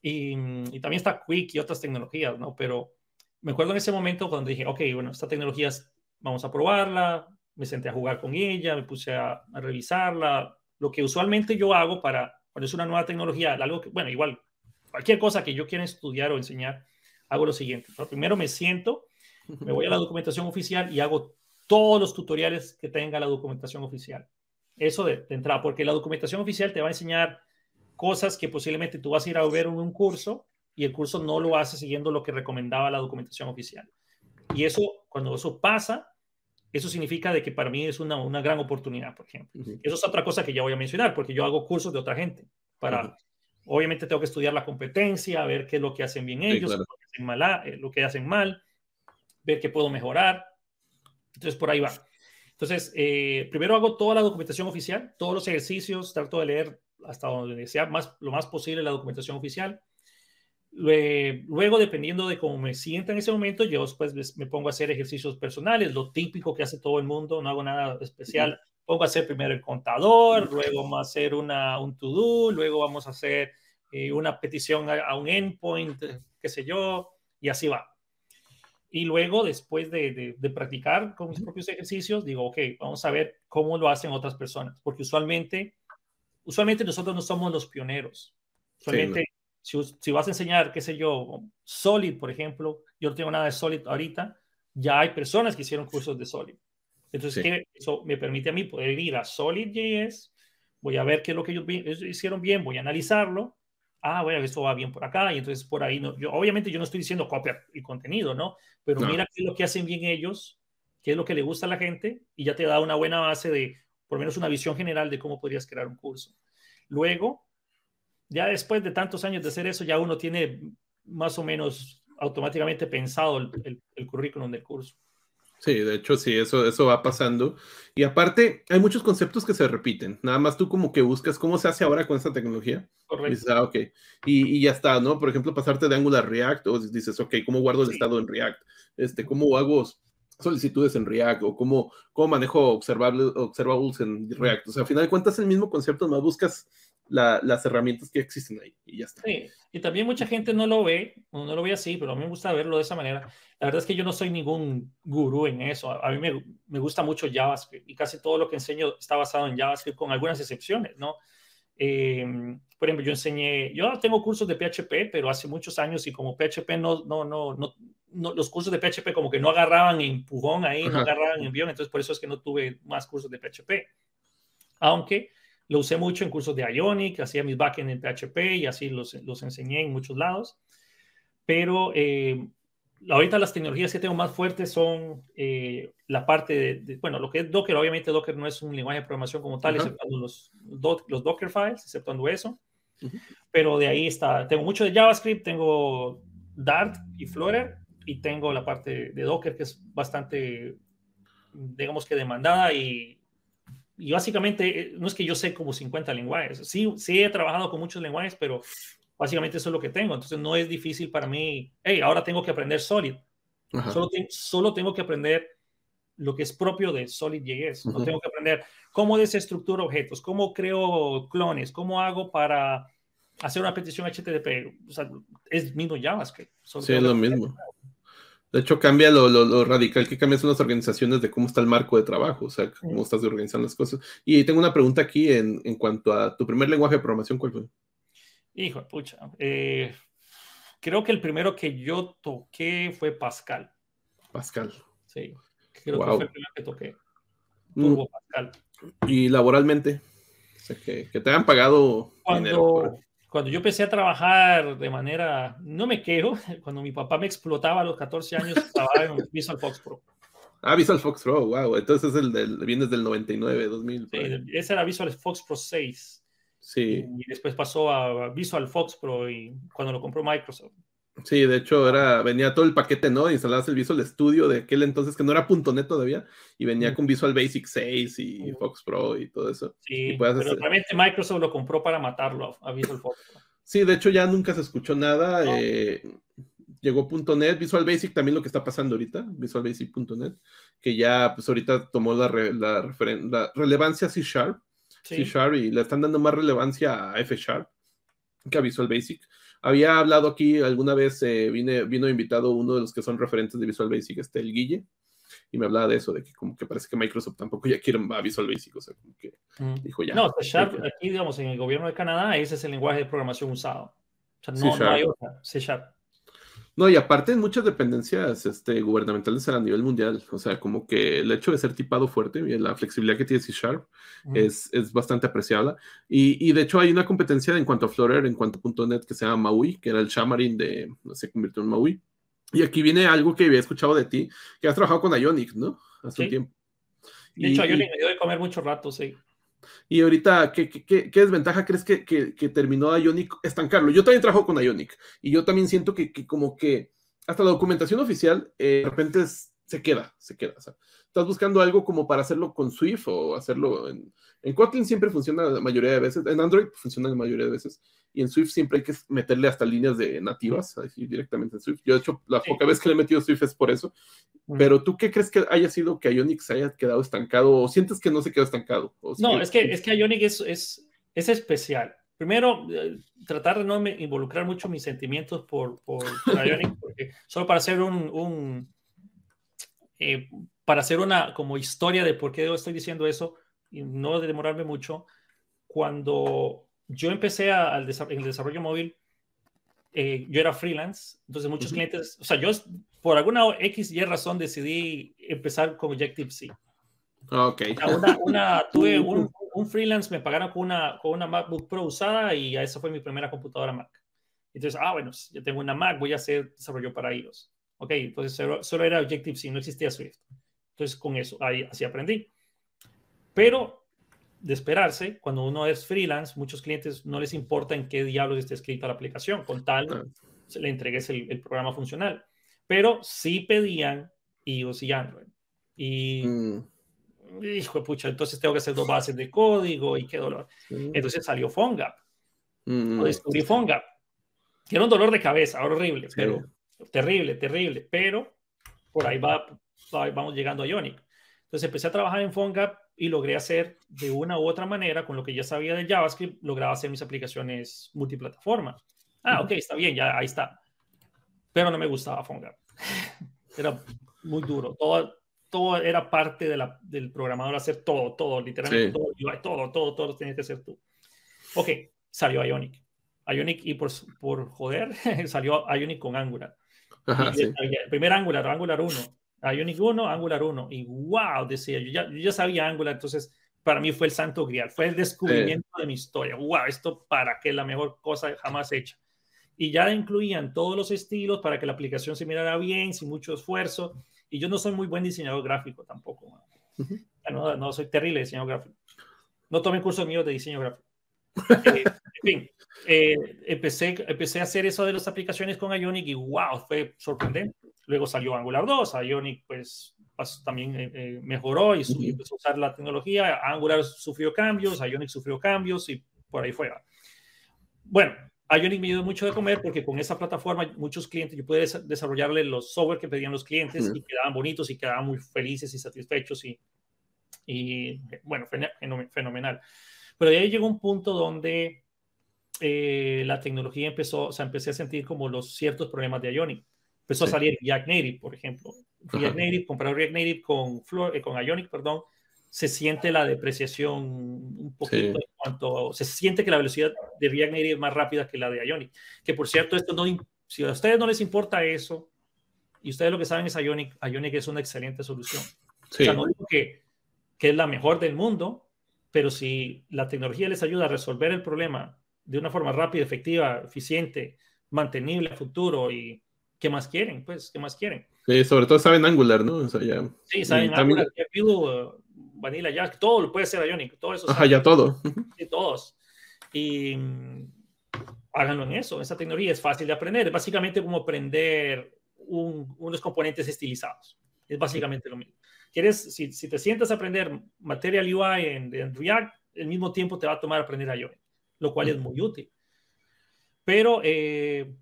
Y, y también está Quick y otras tecnologías, ¿no? Pero me acuerdo en ese momento cuando dije, ok, bueno, esta tecnología vamos a probarla, me senté a jugar con ella, me puse a, revisarla, lo que usualmente yo hago para, cuando es una nueva tecnología, algo que, bueno, igual, cualquier cosa que yo quiera estudiar o enseñar, hago lo siguiente. Primero me siento, me voy a la (laughs) documentación oficial y hago todos los tutoriales que tenga la documentación oficial. Eso de, entrada, porque la documentación oficial te va a enseñar cosas que posiblemente tú vas a ir a ver en un curso y el curso no lo hace siguiendo lo que recomendaba la documentación oficial. Y eso, cuando eso pasa, eso significa de que para mí es una, una gran oportunidad, por ejemplo. Eso es otra cosa que ya voy a mencionar, porque yo hago cursos de otra gente. Para, Obviamente tengo que estudiar la competencia, ver qué es lo que hacen bien ellos, lo, que hacen mal, eh, lo que hacen mal, ver qué puedo mejorar. Entonces, por ahí va. Entonces, eh, primero hago toda la documentación oficial, todos los ejercicios, trato de leer hasta donde sea más, lo más posible la documentación oficial. Luego, dependiendo de cómo me sienta en ese momento, yo después me pongo a hacer ejercicios personales, lo típico que hace todo el mundo, no hago nada especial. Pongo a hacer primero el contador, luego vamos a hacer una, un to-do, luego vamos a hacer eh, una petición a, un endpoint, qué sé yo, y así va. Y luego, después de, de, practicar con mis propios ejercicios, digo, ok, vamos a ver cómo lo hacen otras personas, porque usualmente, usualmente nosotros no somos los pioneros. Usualmente si, vas a enseñar, qué sé yo, Solid, por ejemplo, yo no tengo nada de Solid ahorita, ya hay personas que hicieron cursos de Solid. Entonces, eso me permite a mí poder ir a Solid.js, voy a ver qué es lo que ellos hicieron bien, voy a analizarlo. Ah, bueno, esto va bien por acá, y entonces por ahí, no, yo, obviamente yo no estoy diciendo copiar el contenido, ¿no? Pero mira qué es lo que hacen bien ellos, qué es lo que le gusta a la gente, y ya te da una buena base de, por lo menos una visión general de cómo podrías crear un curso. Luego, ya después de tantos años de hacer eso, ya uno tiene más o menos automáticamente pensado el, el, currículum del curso. Sí, de hecho, sí, eso, eso va pasando. Y aparte, hay muchos conceptos que se repiten. Nada más tú como que buscas cómo se hace ahora con esta tecnología. Correcto. Y dices, ah, ok. Y, y, ya está, ¿no? Por ejemplo, pasarte de Angular a React, o dices, ok, ¿cómo guardo el estado en React? Este, ¿Cómo hago solicitudes en React? ¿O cómo, cómo manejo observables, observables en React? O sea, al final de cuentas, el mismo concepto, más buscas las herramientas que existen ahí y ya está. Sí, y también mucha gente no lo ve, no lo ve así, pero a mí me gusta verlo de esa manera. La verdad es que yo no soy ningún gurú en eso. A, mí me, me, gusta mucho JavaScript y casi todo lo que enseño está basado en JavaScript con algunas excepciones, ¿no? Eh, por ejemplo, yo enseñé, yo tengo cursos de PHP, pero hace muchos años y como PHP no, no, no, no, los cursos de PHP como que no agarraban empujón ahí, no agarraban envión, entonces por eso es que no tuve más cursos de PHP. Aunque lo usé mucho en cursos de Ionic, hacía mis backend en PHP y así los, los enseñé en muchos lados. Pero eh, ahorita las tecnologías que tengo más fuertes son eh, la parte de, bueno, lo que es Docker, obviamente Docker no es un lenguaje de programación como tal, exceptuando los, los Docker files, exceptuando eso. Pero de ahí está, tengo mucho de JavaScript, tengo Dart y Flutter y tengo la parte de Docker que es bastante, digamos que demandada y, y básicamente eh, no es que yo sé como 50 lenguajes, sí, sí he trabajado con muchos lenguajes, pero Básicamente eso es lo que tengo. Entonces no es difícil para mí, hey, ahora tengo que aprender Solid. Solo, solo, tengo que aprender lo que es propio de Solid.js. No tengo que aprender cómo desestructuro objetos, cómo creo clones, cómo hago para hacer una petición HTTP. O sea, es mismo JavaScript. sí, es lo mismo. De hecho, cambia lo, lo, radical que cambian son las organizaciones de cómo está el marco de trabajo, o sea, cómo estás organizando las cosas. Y tengo una pregunta aquí en, en cuanto a tu primer lenguaje de programación, ¿cuál fue? Hijo, pucha. Eh, creo que el primero que yo toqué fue Pascal. Pascal. Sí, creo que fue el primero que toqué. Mm. Pascal. Y laboralmente, que, te han pagado cuando, Cuando yo empecé a trabajar de manera, no me quejo, (laughs) cuando mi papá me explotaba a los 14 años, trabajaba en Visual Fox Pro. Ah, Visual Fox Pro, wow. Entonces es el del, vienes del 99, 2000. Sí, ese era Visual Fox Pro 6. Sí. Y después pasó a Visual Fox Pro y cuando lo compró Microsoft. Sí, de hecho era, venía todo el paquete, ¿no? Instalabas el Visual Studio de aquel entonces que no era .NET todavía y venía con Visual Basic 6 y Fox Pro y todo eso. Sí, pero realmente Microsoft lo compró para matarlo a Visual Fox Pro. Sí, de hecho ya nunca se escuchó nada. Eh, llegó .NET, Visual Basic también lo que está pasando ahorita, Visual Basic.NET, que ya pues ahorita tomó la, la, la relevancia C Sharp C Sharp y le están dando más relevancia a F Sharp que a Visual Basic. Había hablado aquí alguna vez, eh, vine, vino invitado uno de los que son referentes de Visual Basic, este, el Guille, y me hablaba de eso, de que como que parece que Microsoft tampoco ya quiere a Visual Basic, o sea, como que dijo ya. No, C Sharp, aquí digamos, en el gobierno de Canadá, ese es el lenguaje de programación usado. O sea, no, no hay otra, C Sharp. No, y aparte en muchas dependencias este, gubernamentales a nivel mundial, o sea, como que el hecho de ser tipado fuerte y la flexibilidad que tiene C Sharp es, es, bastante apreciable. Y, y, de hecho hay una competencia en cuanto a Flutter, en cuanto a .NET que se llama Maui, que era el Xamarin de, se convirtió en Maui. Y aquí viene algo que había escuchado de ti, que has trabajado con Ionic, ¿no? Hace un tiempo. De hecho, Ionic me dio de comer mucho rato, sí. Y ahorita, ¿qué, qué, desventaja crees que, que, que, terminó Ionic estancarlo? Yo también trabajo con Ionic y yo también siento que, como que hasta la documentación oficial eh, de repente se queda, se queda. O sea, estás buscando algo como para hacerlo con Swift o hacerlo en, en Kotlin siempre funciona la mayoría de veces, en Android funciona la mayoría de veces, y en Swift siempre hay que meterle hasta líneas de nativas, así directamente en Swift. Yo, de hecho, la poca vez que le he metido Swift es por eso. Pero tú, ¿qué crees que haya sido que Ionic se haya quedado estancado o sientes que no se quedó estancado? no, es, que, es que Ionic es, es, es especial. Primero, eh, tratar de no involucrar mucho mis sentimientos por, por, Ionic, porque solo para hacer un, un eh, para hacer una como historia de por qué estoy diciendo eso, y no de demorarme mucho, cuando yo empecé a, al en el desarrollo móvil, eh, yo era freelance, entonces muchos clientes, o sea, yo por alguna X y razón decidí empezar con Objective-C. Ok. Una, una, tuve (laughs) un, un, freelance, me pagaron con una, con una MacBook Pro usada y esa fue mi primera computadora Mac. Entonces, ah, bueno, yo tengo una Mac, voy a hacer desarrollo para ellos. Ok, entonces solo, solo era Objective-C, no existía Swift. Entonces, con eso, ahí así aprendí. Pero de esperarse, cuando uno es freelance, muchos clientes no les importa en qué diablos esté escrita la aplicación, con tal se le entregues el, programa funcional. Pero sí pedían iOS y Android. Y, mm. hijo de pucha, entonces tengo que hacer dos bases de código y qué dolor. Entonces salió PhoneGap. Mm. descubrí PhoneGap, que era un dolor de cabeza, horrible, pero terrible, terrible. Pero por ahí va, vamos llegando a Ionic. Entonces empecé a trabajar en PhoneGap y logré hacer de una u otra manera, con lo que ya sabía de JavaScript, lograba hacer mis aplicaciones multiplataforma. Ah, ok, está bien, ya ahí está. Pero no me gustaba PhoneGap. (laughs) Era muy duro. Todo, todo era parte de la, del programador hacer todo, todo, literalmente todo, todo, todo, todo lo tenías que hacer tú. Ok, salió Ionic. Ionic y por, por joder (laughs) salió Ionic con Angular. El primer Angular, Angular 1. Ionic 1, Angular 1. Y wow, decía, yo ya, yo ya sabía Angular, entonces para mí fue el santo grial, fue el descubrimiento de mi historia. Wow, esto para qué la mejor cosa jamás hecha. Y ya incluían todos los estilos para que la aplicación se mirara bien, sin mucho esfuerzo. Y yo no soy muy buen diseñador gráfico tampoco. no, no, soy terrible diseñador gráfico. No tomé curso mío de diseño gráfico. Eh, en fin, eh, empecé, empecé a hacer eso de las aplicaciones con Ionic y wow, fue sorprendente. Luego salió Angular 2, Ionic pues también eh, mejoró y, empezó a usar la tecnología. Angular sufrió cambios, Ionic sufrió cambios y por ahí fue. Bueno, Ionic me dio mucho de comer porque con esa plataforma muchos clientes, yo pude desarrollarle los software que pedían los clientes y quedaban bonitos y quedaban muy felices y satisfechos y, y bueno, fenomenal. Pero de ahí llegó un punto donde eh, la tecnología empezó, o sea, empecé a sentir como los ciertos problemas de Ionic. Empezó a salir React Native, por ejemplo. React Native, comprar React Native con, Flor, eh, con Ionic, perdón, se siente la depreciación un poquito en cuanto, se siente que la velocidad de React Native es más rápida que la de Ionic. Que por cierto, esto no, si a ustedes no les importa eso, y ustedes lo que saben es Ionic, Ionic es una excelente solución. O sea, no digo que, que es la mejor del mundo, pero si la tecnología les ayuda a resolver el problema de una forma rápida, efectiva, eficiente, mantenible a futuro y ¿qué más quieren? Pues, ¿qué más quieren? Sí, sobre todo saben Angular, ¿no? O sea, ya... Sí, saben Angular, también... Vanilla, ya todo lo puede ser Ionic, todo eso. Ajá, ya todo. Sí, todos. Y mm, háganlo en eso, esa tecnología es fácil de aprender, es básicamente como aprender unos componentes estilizados, es básicamente lo mismo. ¿Quieres, si, si te sientas a aprender Material UI en, React, el mismo tiempo te va a tomar aprender a Ionic, lo cual es muy útil. Pero eh,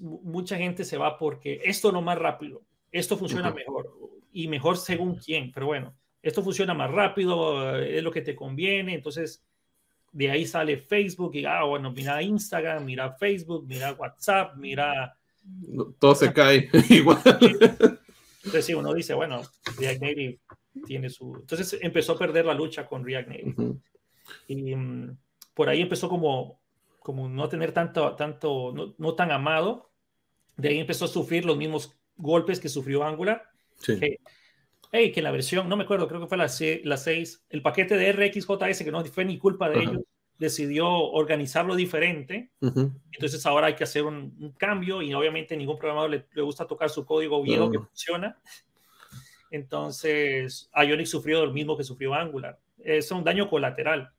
mucha gente se va porque esto no más rápido, esto funciona mejor y mejor según quién, pero bueno, esto funciona más rápido, es lo que te conviene, entonces de ahí sale Facebook y, ah, bueno, mira Instagram, mira Facebook, mira WhatsApp, mira... Todo se cae (laughs) igual. Entonces, sí, uno dice, bueno, React Native tiene su... Entonces empezó a perder la lucha con React Native. Y mm, por ahí empezó como, como no tener tanto, tanto no, no, tan amado. De ahí empezó a sufrir los mismos golpes que sufrió Angular. Sí. Que, hey, que la versión, no me acuerdo, creo que fue la, la 6, el paquete de RxJS, que no fue ni culpa de ellos, decidió organizarlo diferente. Entonces ahora hay que hacer un, cambio y obviamente ningún programador le, le gusta tocar su código viejo que funciona. Entonces Ionic sufrió lo mismo que sufrió Angular. Es un daño colateral.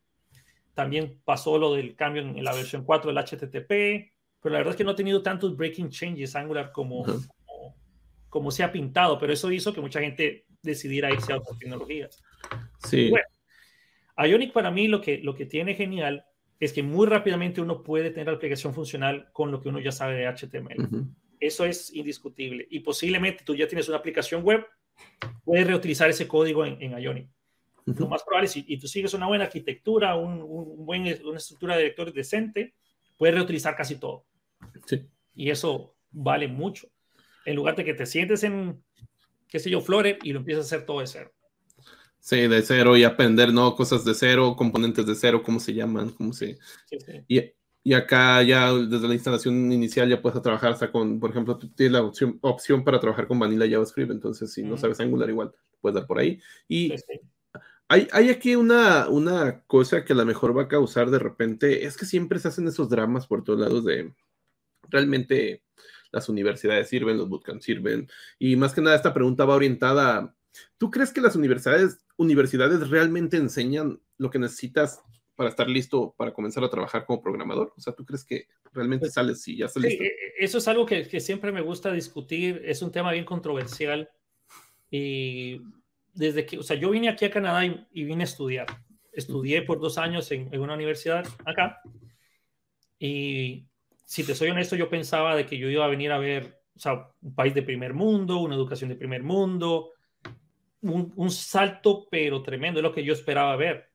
También pasó lo del cambio en la versión 4 del HTTP, pero la verdad es que no ha tenido tantos breaking changes Angular como, como, se ha pintado, pero eso hizo que mucha gente decidiera irse a otras tecnologías. Sí. Bueno, Ionic para mí lo que, lo que tiene genial es que muy rápidamente uno puede tener la aplicación funcional con lo que uno ya sabe de HTML. Eso es indiscutible. Y posiblemente tú ya tienes una aplicación web, puedes reutilizar ese código en, en Ionic. Lo más probable, si y tú sigues una buena arquitectura, un, un, buen, una estructura de directores decente, puedes reutilizar casi todo. Sí. Y eso vale mucho. En lugar de que te sientes en, qué sé yo, Flore y lo empiezas a hacer todo de cero. Sí, de cero y aprender, ¿no? Cosas de cero, componentes de cero, ¿cómo se llaman? ¿Cómo se... Sí, sí. Y, y, acá ya desde la instalación inicial ya puedes trabajar hasta con, por ejemplo, tú tienes la opción, opción para trabajar con Vanilla JavaScript, entonces si no sabes Angular igual, puedes dar por ahí. Y hay, hay, aquí una, una cosa que a lo mejor va a causar de repente, es que siempre se hacen esos dramas por todos lados de realmente las universidades sirven, los bootcamps sirven, y más que nada esta pregunta va orientada ¿Tú crees que las universidades, universidades realmente enseñan lo que necesitas para estar listo para comenzar a trabajar como programador? O sea, ¿tú crees que realmente pues, sales y ya estás listo? E, e, eso es algo que, que, siempre me gusta discutir, es un tema bien controversial y desde que, o sea, yo vine aquí a Canadá y, vine a estudiar. Estudié por dos años en, en, una universidad acá y si te soy honesto, yo pensaba de que yo iba a venir a ver, o sea, un país de primer mundo, una educación de primer mundo, un, salto, pero tremendo, es lo que yo esperaba ver.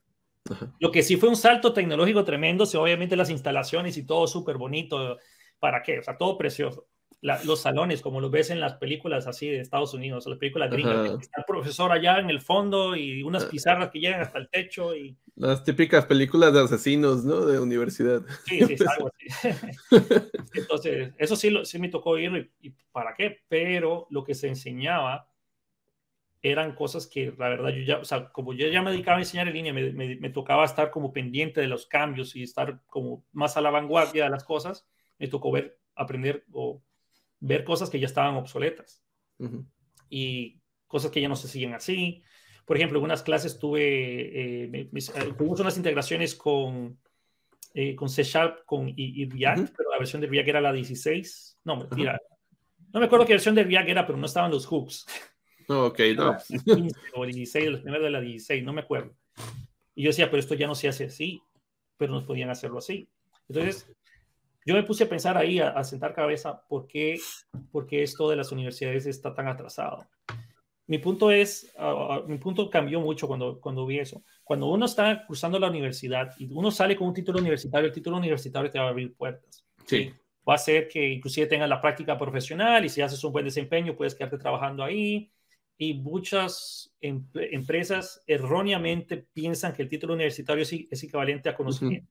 Lo que sí fue un salto tecnológico tremendo, sí, obviamente las instalaciones y todo súper bonito, ¿para qué? O sea, todo precioso. los salones, como lo ves en las películas así de Estados Unidos, las películas gringas. Está el profesor allá en el fondo y unas ah. pizarras que llegan hasta el techo. y Las típicas películas de asesinos, ¿no? De universidad. Sí, sí, algo así. (laughs) Entonces, eso sí, sí me tocó ir y, para qué, pero lo que se enseñaba eran cosas que la verdad yo ya, o sea, como yo ya me dedicaba a enseñar en línea, me, me tocaba estar como pendiente de los cambios y estar como más a la vanguardia de las cosas, me tocó ver, aprender o ver cosas que ya estaban obsoletas y cosas que ya no se siguen así. Por ejemplo, en unas clases tuve, eh, unas integraciones con, eh, con C Sharp con, y, React, pero la versión de React era la 16. No, mentira. No me acuerdo qué versión de React era, pero no estaban los hooks. No, ok, no. 15 (laughs) o 16, los primeros de la 16, no me acuerdo. Y yo decía, pero esto ya no se hace así, pero no podían hacerlo así. Entonces, yo me puse a pensar ahí, a, sentar cabeza, ¿por qué, ¿por qué, esto de las universidades está tan atrasado? Mi punto es, mi punto cambió mucho cuando, cuando vi eso. Cuando uno está cruzando la universidad y uno sale con un título universitario, el título universitario te va a abrir puertas. Sí. Va a hacer que inclusive tengas la práctica profesional y si haces un buen desempeño puedes quedarte trabajando ahí. Y muchas empresas erróneamente piensan que el título universitario es, es equivalente a conocimiento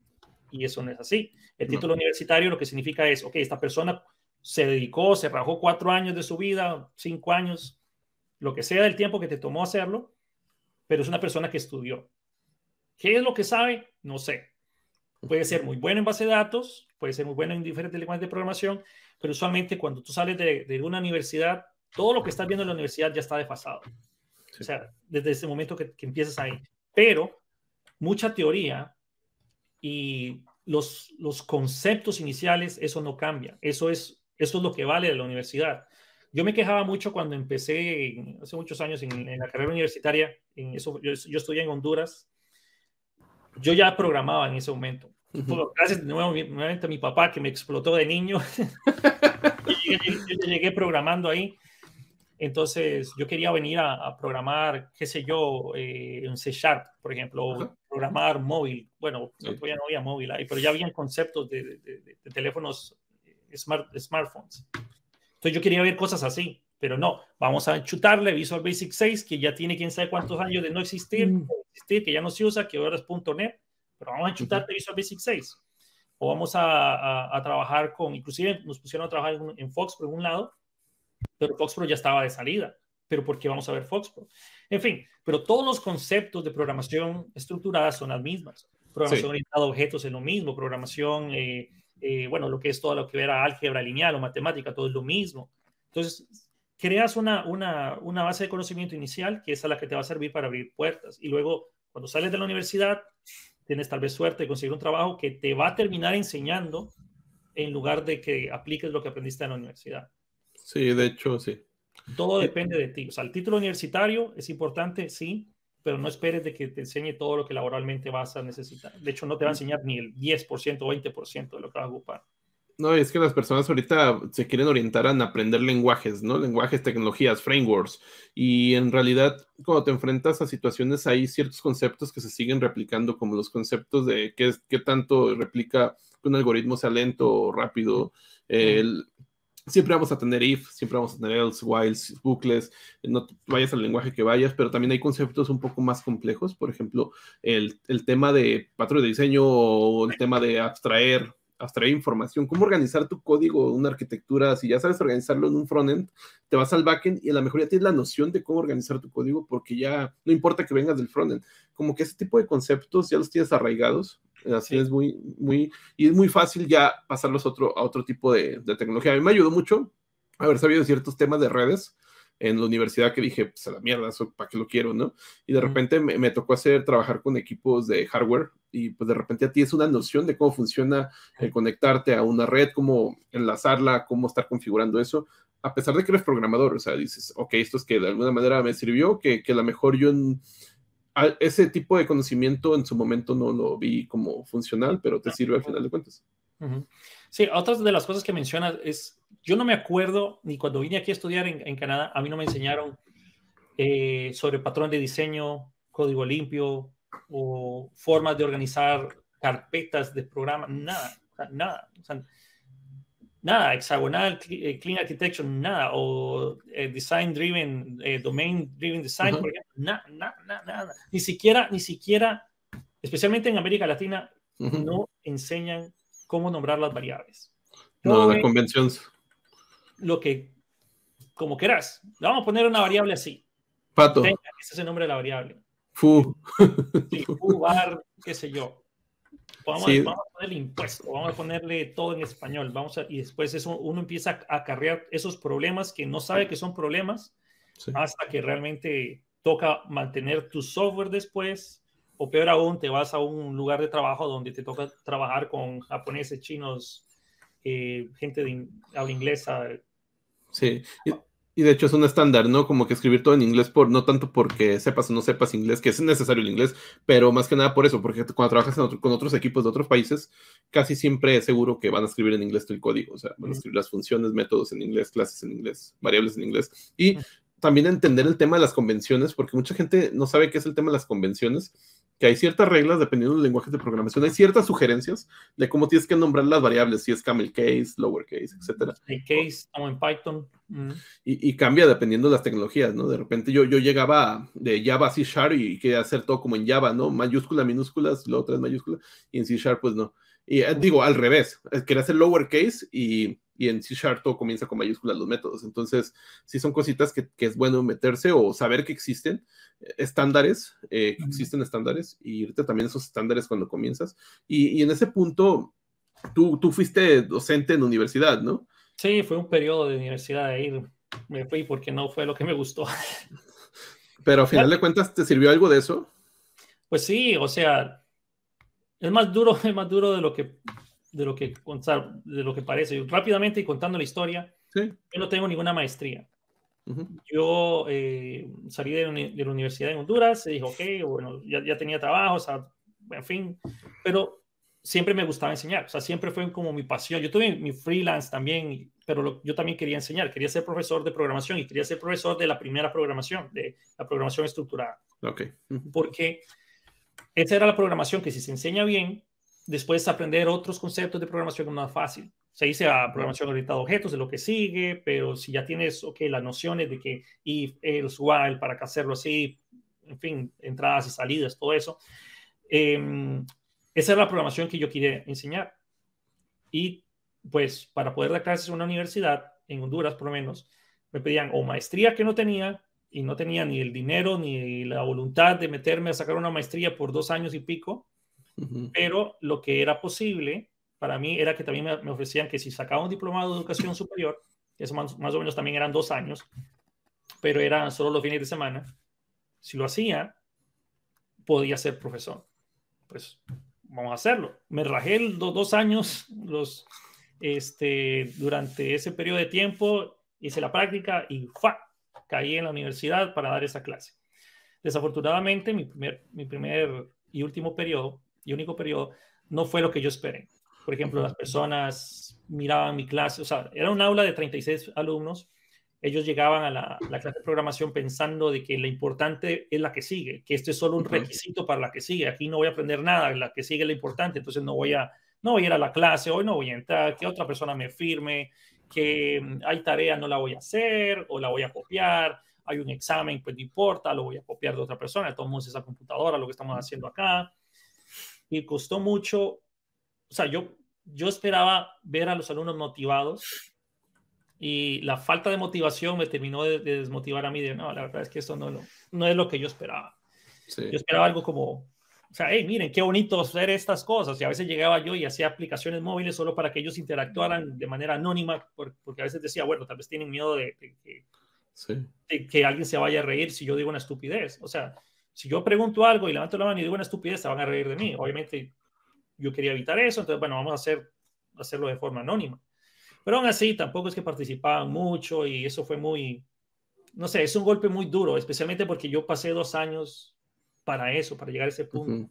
y eso no es así. El título universitario lo que significa es, ok, esta persona se dedicó, se rajó cuatro años de su vida, cinco años, lo que sea del tiempo que te tomó hacerlo, pero es una persona que estudió. ¿Qué es lo que sabe? No sé. Puede ser muy bueno en base de datos, puede ser muy bueno en diferentes lenguajes de programación, pero usualmente cuando tú sales de, una universidad, todo lo que estás viendo en la universidad ya está desfasado. O sea, desde ese momento que, que empiezas ahí. Pero mucha teoría y los, los conceptos iniciales, eso no cambia. Eso es, eso es lo que vale de la universidad. Yo me quejaba mucho cuando empecé hace muchos años en, la carrera universitaria. En eso, yo, yo, estudié en Honduras. Yo ya programaba en ese momento. Gracias de nuevo nuevamente a mi papá que me explotó de niño. (laughs) yo, llegué, programando ahí. Entonces yo quería venir a, programar, qué sé yo, eh, en C Sharp, por ejemplo, programar móvil. Bueno, todavía no había móvil ahí, pero ya habían conceptos de, teléfonos eh, smart, smartphones. Entonces yo quería ver cosas así, pero no, vamos a chutarle Visual Basic 6, que ya tiene quién sabe cuántos años de no existir, mm. que ya no se usa, que ahora es .NET, pero vamos a chutarle Visual Basic 6. O vamos a, a, trabajar con, inclusive nos pusieron a trabajar en, en Fox por un lado, pero Fox Pro ya estaba de salida pero ¿por qué vamos a ver FoxPro? En fin, pero todos los conceptos de programación estructurada son las mismas. Programación orientada a objetos es lo mismo, programación, eh, eh, bueno, lo que es todo lo que era álgebra lineal o matemática, todo es lo mismo. Entonces, creas una, una, una base de conocimiento inicial que es a la que te va a servir para abrir puertas. Y luego, cuando sales de la universidad, tienes tal vez suerte de conseguir un trabajo que te va a terminar enseñando en lugar de que apliques lo que aprendiste en la universidad. Sí, de hecho, sí. Todo depende de ti. O sea, el título universitario es importante, sí, pero no esperes de que te enseñe todo lo que laboralmente vas a necesitar. De hecho, no te va a enseñar ni el 10% o 20% de lo que vas a ocupar. No, es que las personas ahorita se quieren orientar a aprender lenguajes, ¿no? Lenguajes, tecnologías, frameworks. Y en realidad, cuando te enfrentas a situaciones, hay ciertos conceptos que se siguen replicando, como los conceptos de qué, qué tanto replica que un algoritmo sea lento o rápido. El, siempre vamos a tener if, siempre vamos a tener else, whiles, bucles, no vayas al lenguaje que vayas, pero también hay conceptos un poco más complejos, por ejemplo, el, el tema de patrón de diseño o el tema de abstraer abstraer información, cómo organizar tu código, una arquitectura, si ya sabes organizarlo en un frontend, te vas al backend y a lo mejor ya tienes la noción de cómo organizar tu código porque ya no importa que vengas del frontend, como que ese tipo de conceptos ya los tienes arraigados, así es muy, muy, y es muy fácil ya pasarlos a otro, a otro tipo de, de tecnología. A mí me ayudó mucho haber sabido ciertos temas de redes, en la universidad que dije, pues a la mierda, eso para qué lo quiero, ¿no? Y de repente me, tocó hacer, trabajar con equipos de hardware y pues de repente a ti es una noción de cómo funciona el conectarte a una red, cómo enlazarla, cómo estar configurando eso, a pesar de que eres programador, o sea, dices, ok, esto es que de alguna manera me sirvió, que, que a lo mejor yo en, ese tipo de conocimiento en su momento no lo vi como funcional, pero te sirve al final de cuentas. Sí, otras de las cosas que mencionas es, yo no me acuerdo, ni cuando vine aquí a estudiar en, Canadá, a mí no me enseñaron eh, sobre patrón de diseño, código limpio o formas de organizar carpetas de programa, nada, nada. nada, hexagonal, eh, clean architecture, nada, o eh, design driven, eh, domain driven design, por ejemplo, nada, nada, nada, ni siquiera, ni siquiera, especialmente en América Latina, no enseñan cómo nombrar las variables. No, la convención. Lo que, como quieras, vamos a poner una variable así. Pato. ese es el nombre de la variable. Fu. Sí, fu, bar, qué sé yo. Vamos, a ponerle impuesto, vamos a ponerle todo en español, vamos a, y después eso, uno empieza a acarrear esos problemas que no sabe que son problemas hasta que realmente toca mantener tu software después, o peor aún, te vas a un lugar de trabajo donde te toca trabajar con japoneses, chinos, eh, gente de habla inglesa. Sí, y de hecho es un estándar, ¿no? Como que escribir todo en inglés, por, no tanto porque sepas o no sepas inglés, que es necesario el inglés, pero más que nada por eso, porque cuando trabajas con otros equipos de otros países, casi siempre es seguro que van a escribir en inglés todo el código, o sea, van a escribir las funciones, métodos en inglés, clases en inglés, variables en inglés. Y también entender el tema de las convenciones, porque mucha gente no sabe qué es el tema de las convenciones que hay ciertas reglas dependiendo del lenguaje de programación, hay ciertas sugerencias de cómo tienes que nombrar las variables, si es camel case, lower case, etc. case, como en Python. Y, cambia dependiendo de las tecnologías, ¿no? De repente yo, yo llegaba de Java a C Sharp y quería hacer todo como en Java, ¿no? Mayúscula, minúsculas, lo otro es mayúscula, y en C Sharp, pues no. Y eh, digo, al revés, eh, quería hacer lower case y y en C Sharp todo comienza con mayúsculas los métodos. Entonces, sí son cositas que, es bueno meterse o saber que existen eh, estándares, eh, existen estándares y irte también esos estándares cuando comienzas. Y, en ese punto, tú, tú fuiste docente en universidad, ¿no? Sí, fue un periodo de universidad ahí. Me fui porque no fue lo que me gustó. (laughs) Pero a final de cuentas, ¿te sirvió algo de eso? Pues sí, o sea, es más duro, (laughs) es más duro de lo que de lo que contar, de lo que parece. Rápidamente y contando la historia, yo no tengo ninguna maestría. Yo eh, salí de, la universidad en Honduras, y dije, ok, bueno, ya, ya tenía trabajo, o sea, en fin, pero siempre me gustaba enseñar, o sea, siempre fue como mi pasión. Yo tuve mi freelance también, pero yo también quería enseñar, quería ser profesor de programación y quería ser profesor de la primera programación, de la programación estructurada. Ok. Porque esa era la programación que si se enseña bien, después aprender otros conceptos de programación es más fácil. Se dice a programación orientada a objetos de lo que sigue, pero si ya tienes okay, las nociones de que if, else, while, para hacerlo así, en fin, entradas y salidas, todo eso. Em, esa es la programación que yo quería enseñar. Y pues para poder dar clases en una universidad, en Honduras por lo menos, me pedían o maestría que no tenía, y no tenía ni el dinero ni la voluntad de meterme a sacar una maestría por dos años y pico, pero lo que era posible para mí era que también me, ofrecían que si sacaba un diplomado de educación superior, eso más, más, o menos también eran dos años, pero eran solo los fines de semana, si lo hacía, podía ser profesor. Pues vamos a hacerlo. Me rajé los dos años los, este, durante ese periodo de tiempo, hice la práctica y ¡fa! caí en la universidad para dar esa clase. Desafortunadamente, mi primer, mi primer y último periodo y único periodo, no fue lo que yo esperé. Por ejemplo, las personas miraban mi clase, o sea, era un aula de 36 alumnos, ellos llegaban a la, clase de programación pensando de que lo importante es la que sigue, que esto es solo un requisito para la que sigue, aquí no voy a aprender nada, la que sigue es lo importante, entonces no voy a, no voy a ir a la clase, hoy no voy a entrar, que otra persona me firme, que mm, hay tarea, no la voy a hacer o la voy a copiar, hay un examen, pues no importa, lo voy a copiar de otra persona, tomamos esa computadora, lo que estamos haciendo acá y costó mucho, o sea, yo, yo esperaba ver a los alumnos motivados y la falta de motivación me terminó de, desmotivar a mí de, no, la verdad es que esto no, no, es lo que yo esperaba. Yo esperaba algo como, o sea, hey, miren, qué bonito hacer estas cosas. Y a veces llegaba yo y hacía aplicaciones móviles solo para que ellos interactuaran de manera anónima, porque a veces decía, bueno, tal vez tienen miedo de, de que alguien se vaya a reír si yo digo una estupidez. O sea, si yo pregunto algo y levanto la mano y digo una estupidez, se van a reír de mí. Obviamente yo quería evitar eso, entonces, bueno, vamos a hacer, hacerlo de forma anónima. Pero aún así, tampoco es que participaban mucho y eso fue muy, no sé, es un golpe muy duro, especialmente porque yo pasé dos años para eso, para llegar a ese punto.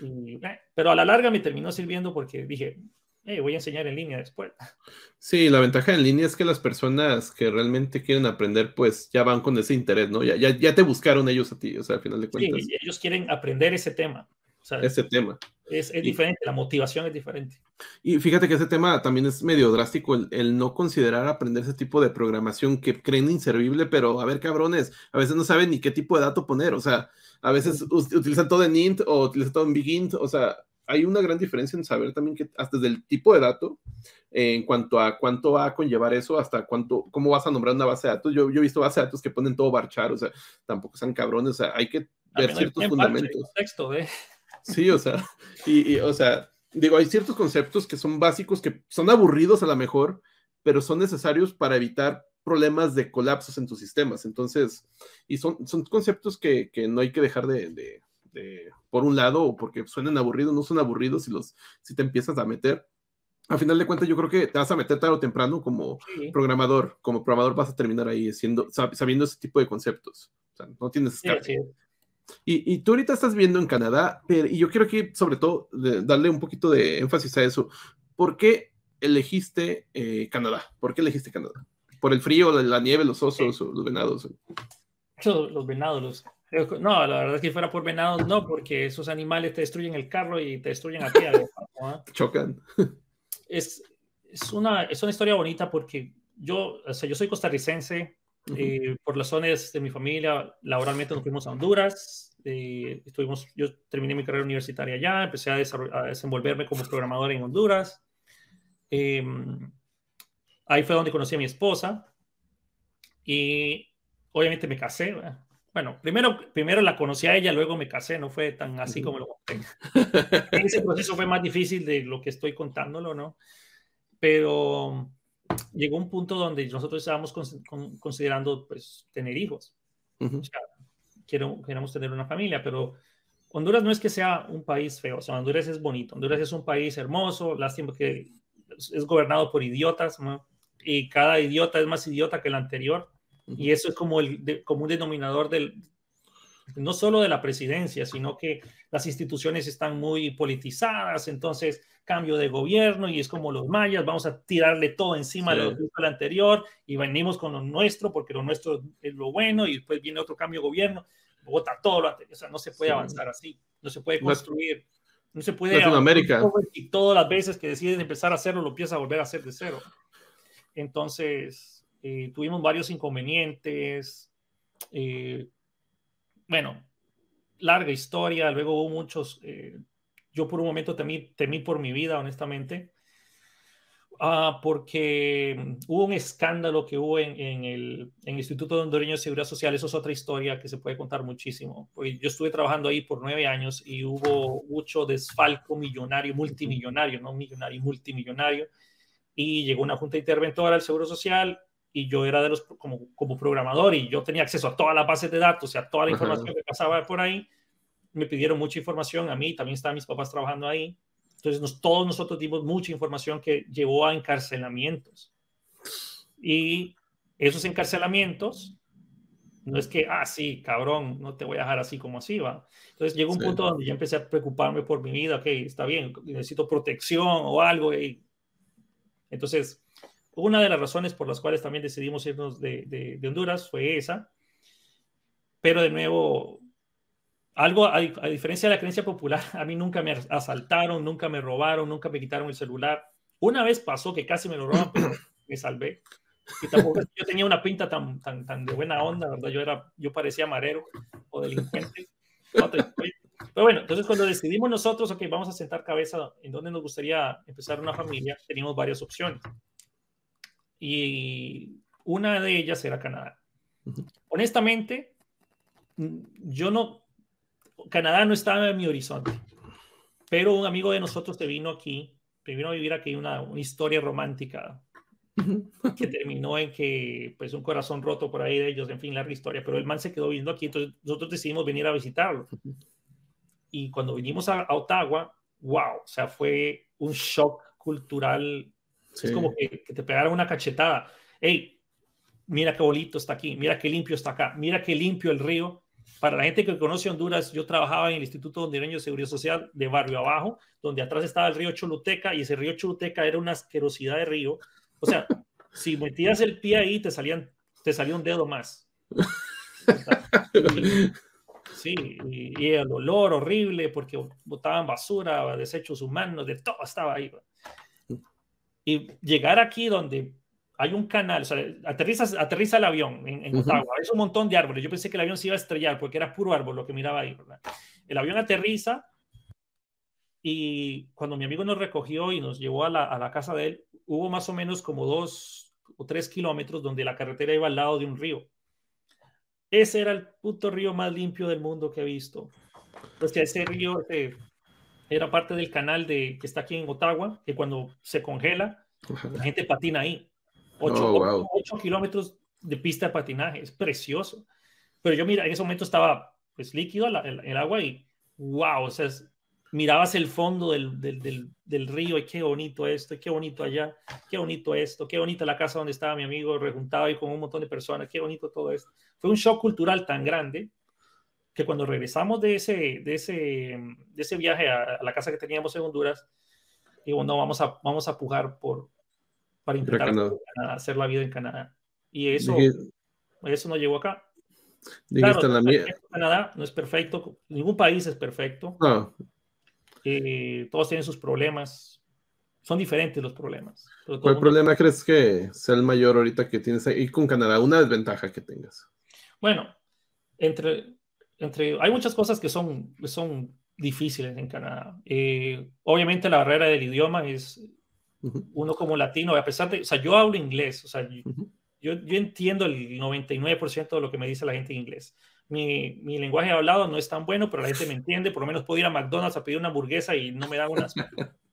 Eh, pero a la larga me terminó sirviendo porque dije, voy a enseñar en línea después. (laughs) Sí, la ventaja en línea es que las personas que realmente quieren aprender, pues ya van con ese interés, ¿no? Ya, ya, ya te buscaron ellos a ti, o sea, al final de cuentas. Sí, ellos quieren aprender ese tema. O ese tema. Es, es diferente, la motivación es diferente. Y fíjate que ese tema también es medio drástico, el, no considerar aprender ese tipo de programación que creen inservible, pero a ver, cabrones, a veces no saben ni qué tipo de dato poner, o sea, a veces utilizan todo en int o utilizan todo en big o sea, hay una gran diferencia en saber también que hasta desde el tipo de dato, en cuanto a cuánto va a conllevar eso, hasta cuánto, cómo vas a nombrar una base de datos. Yo, yo he visto bases de datos que ponen todo barchar, o sea, tampoco sean cabrones, o sea, hay que ver ciertos fundamentos. ¿eh? Sí, o sea, y, o sea, digo, hay ciertos conceptos que son básicos, que son aburridos a lo mejor, pero son necesarios para evitar problemas de colapsos en tus sistemas. Entonces, y son, son conceptos que, que no hay que dejar de, de, por un lado, o porque suenan aburridos, no son aburridos si, los, si te empiezas a meter. A final de cuentas, yo creo que te vas a meter tarde o temprano como programador. Como programador vas a terminar ahí siendo, sabiendo ese tipo de conceptos. O sea, no tienes y, y, tú ahorita estás viendo en Canadá, pero, y yo quiero aquí, sobre todo, darle un poquito de énfasis a eso. ¿Por qué elegiste eh, Canadá? ¿Por qué elegiste Canadá? ¿Por el frío, la nieve, los osos los venados? Los, venados, los... No, la verdad es que fuera por venados, no, porque esos animales te destruyen el carro y te destruyen a ti. ¿no? (laughs) Chocan. (laughs) Es, es, una, es una historia bonita porque yo, o sea, yo soy costarricense, eh, por las zonas de mi familia, laboralmente nos fuimos a Honduras. Eh, estuvimos, yo terminé mi carrera universitaria allá, empecé a, a desenvolverme como programador en Honduras. Em, ahí fue donde conocí a mi esposa y obviamente me casé. Bueno, primero, primero la conocí a ella, luego me casé, no fue tan así como lo conté. (laughs) Ese proceso fue más difícil de lo que estoy contándolo, ¿no? Pero llegó un punto donde nosotros estábamos considerando pues, tener hijos. queremos tener una familia, pero Honduras no es que sea un país feo, o sea, Honduras es bonito, Honduras es un país hermoso, lástima que es gobernado por idiotas, y cada idiota es más idiota que el anterior, y eso es como, el, como un denominador del, no solo de la presidencia, sino que las instituciones están muy politizadas, entonces cambio de gobierno y es como los mayas, vamos a tirarle todo encima de lo anterior y venimos con lo nuestro porque lo nuestro es lo bueno y después viene otro cambio de gobierno, vota todo lo anterior, o sea, no se puede avanzar así, no se puede construir, no se puede... Latinoamérica. Y todas las veces que deciden empezar a hacerlo, lo empieza a volver a hacer de cero. Entonces, eh, tuvimos varios inconvenientes. Eh, bueno, larga historia, luego hubo muchos, eh, yo por un momento temí, temí por mi vida, honestamente, uh, porque hubo un escándalo que hubo en, en, el, en, Instituto Hondureño de Seguridad Social, eso es otra historia que se puede contar muchísimo, porque yo estuve trabajando ahí por nueve años y hubo mucho desfalco millonario, multimillonario, no millonario, multimillonario, y llegó una junta interventora del Seguro Social y yo era de los como, como programador y yo tenía acceso a todas las bases de datos y a toda la información que pasaba por ahí. Me pidieron mucha información a mí, también estaban mis papás trabajando ahí. Entonces todos nosotros dimos mucha información que llevó a encarcelamientos. Y esos encarcelamientos, no es que, ah, sí, cabrón, no te voy a dejar así como así, va. Entonces llegó un punto donde yo empecé a preocuparme por mi vida, ok, está bien, necesito protección o algo. Y... Entonces, una de las razones por las cuales también decidimos irnos de, Honduras fue esa. Pero de nuevo, algo a, diferencia de la creencia popular, (laughs) a mí nunca me asaltaron, nunca me robaron, nunca me quitaron el celular. Una vez pasó que casi me lo robaron, pero (coughs) me salvé. Yo tenía una pinta tan, tan, de buena onda, ¿verdad? Yo, era, yo parecía marero o delincuente. Pero bueno, entonces cuando decidimos nosotros, ok, vamos a sentar cabeza en dónde nos gustaría empezar una familia, teníamos varias opciones y una de ellas era Canadá. Honestamente, yo no, Canadá no estaba en mi horizonte, pero un amigo de nosotros se vino aquí, se vino a vivir aquí una, una historia romántica que terminó en que, pues, un corazón roto por ahí de ellos, en fin, larga historia, pero el man se quedó viviendo aquí, entonces nosotros decidimos venir a visitarlo. Y cuando vinimos a, a Ottawa, wow, o sea, fue un shock cultural es como que, te pegaron una cachetada. Hey, mira qué bonito está aquí, mira qué limpio está acá, mira qué limpio el río. Para la gente que conoce Honduras, yo trabajaba en el Instituto Hondureño de Seguridad Social de Barrio Abajo, donde atrás estaba el río Choluteca y ese río Choluteca era una asquerosidad de río. O sea, (laughs) si metías el pie ahí, te, salían, te salía un dedo más. (laughs) Sí, y, el olor horrible porque botaban basura, desechos humanos, de todo estaba ahí. Y llegar aquí donde hay un canal, o sea, aterriza, aterriza el avión en, Ottawa, es un montón de árboles. Yo pensé que el avión se iba a estrellar porque era puro árbol lo que miraba ahí. El avión aterriza y cuando mi amigo nos recogió y nos llevó a la, a la casa de él, hubo más o menos como dos o tres kilómetros donde la carretera iba al lado de un río. Ese era el puto río más limpio del mundo que he visto. Que ese río era parte del canal de, que está aquí en Ottawa, que cuando se congela, la gente patina ahí. Ocho, oh, kilómetros de pista de patinaje, es precioso. Pero yo, mira, en ese momento estaba pues líquido el, el agua y wow, o sea, mirabas el fondo del, del, del, río y qué bonito esto, qué bonito allá, qué bonito esto, qué bonita la casa donde estaba mi amigo rejuntado y con un montón de personas, qué bonito todo esto. Fue un shock cultural tan grande que cuando regresamos de ese, de ese, de ese viaje a, la casa que teníamos en Honduras, digo, no, vamos a, vamos a pujar por, para intentar hacer la vida en Canadá. Y eso, eso no llegó acá. Claro, Canadá no es perfecto, ningún país es perfecto. No. Eh, todos tienen sus problemas, son diferentes los problemas. ¿Cuál problema crees que sea el mayor ahorita que tienes ahí con Canadá? Una desventaja que tengas. Bueno, entre, entre, hay muchas cosas que son, son difíciles en Canadá. Eh, obviamente la barrera del idioma es uno como latino, a pesar de, o sea, yo hablo inglés, o sea, yo, yo entiendo el 99% de lo que me dice la gente en inglés mi, mi, lenguaje hablado no es tan bueno, pero la gente me entiende. Por lo menos puedo ir a McDonald's a pedir una hamburguesa y no me dan, unas,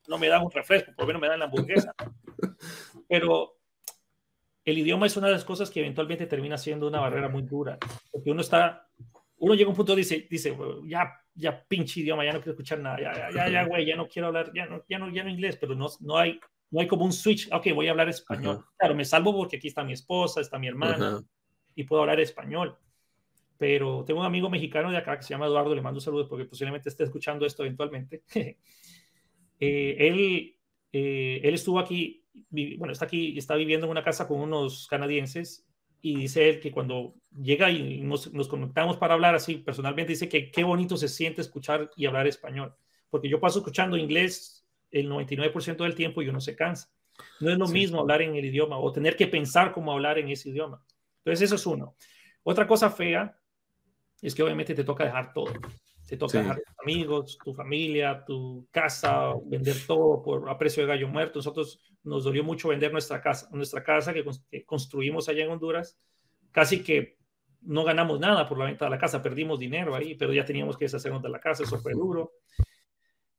no me dan un refresco, por lo menos me dan la hamburguesa. Pero el idioma es una de las cosas que eventualmente termina siendo una barrera muy dura, porque uno está, uno llega a un punto y dice, dice, ya, ya pinche idioma, ya no quiero escuchar nada, ya, ya, ya, güey, ya no quiero hablar, ya no, ya no, ya no inglés, pero no, no hay, no hay como un switch, ok, voy a hablar español. Claro, me salvo porque aquí está mi esposa, está mi hermana, y puedo hablar español pero tengo un amigo mexicano de acá que se llama Eduardo, le mando saludos porque posiblemente esté escuchando esto eventualmente. (laughs) Eh, él, eh, él estuvo aquí, bueno, está aquí, está viviendo en una casa con unos canadienses y dice él que cuando llega y nos, nos conectamos para hablar así, personalmente dice que qué bonito se siente escuchar y hablar español, porque yo paso escuchando inglés el 99% del tiempo y uno se cansa. No es lo mismo hablar en el idioma o tener que pensar cómo hablar en ese idioma. Entonces, eso es uno. Otra cosa fea es que obviamente te toca dejar todo. Te toca dejar tus amigos, tu familia, tu casa, vender todo por a precio de gallo muerto. Nosotros nos dolió mucho vender nuestra casa, nuestra casa que, construimos allá en Honduras. Casi que no ganamos nada por la venta de la casa, perdimos dinero ahí, pero ya teníamos que deshacernos de la casa, eso fue duro.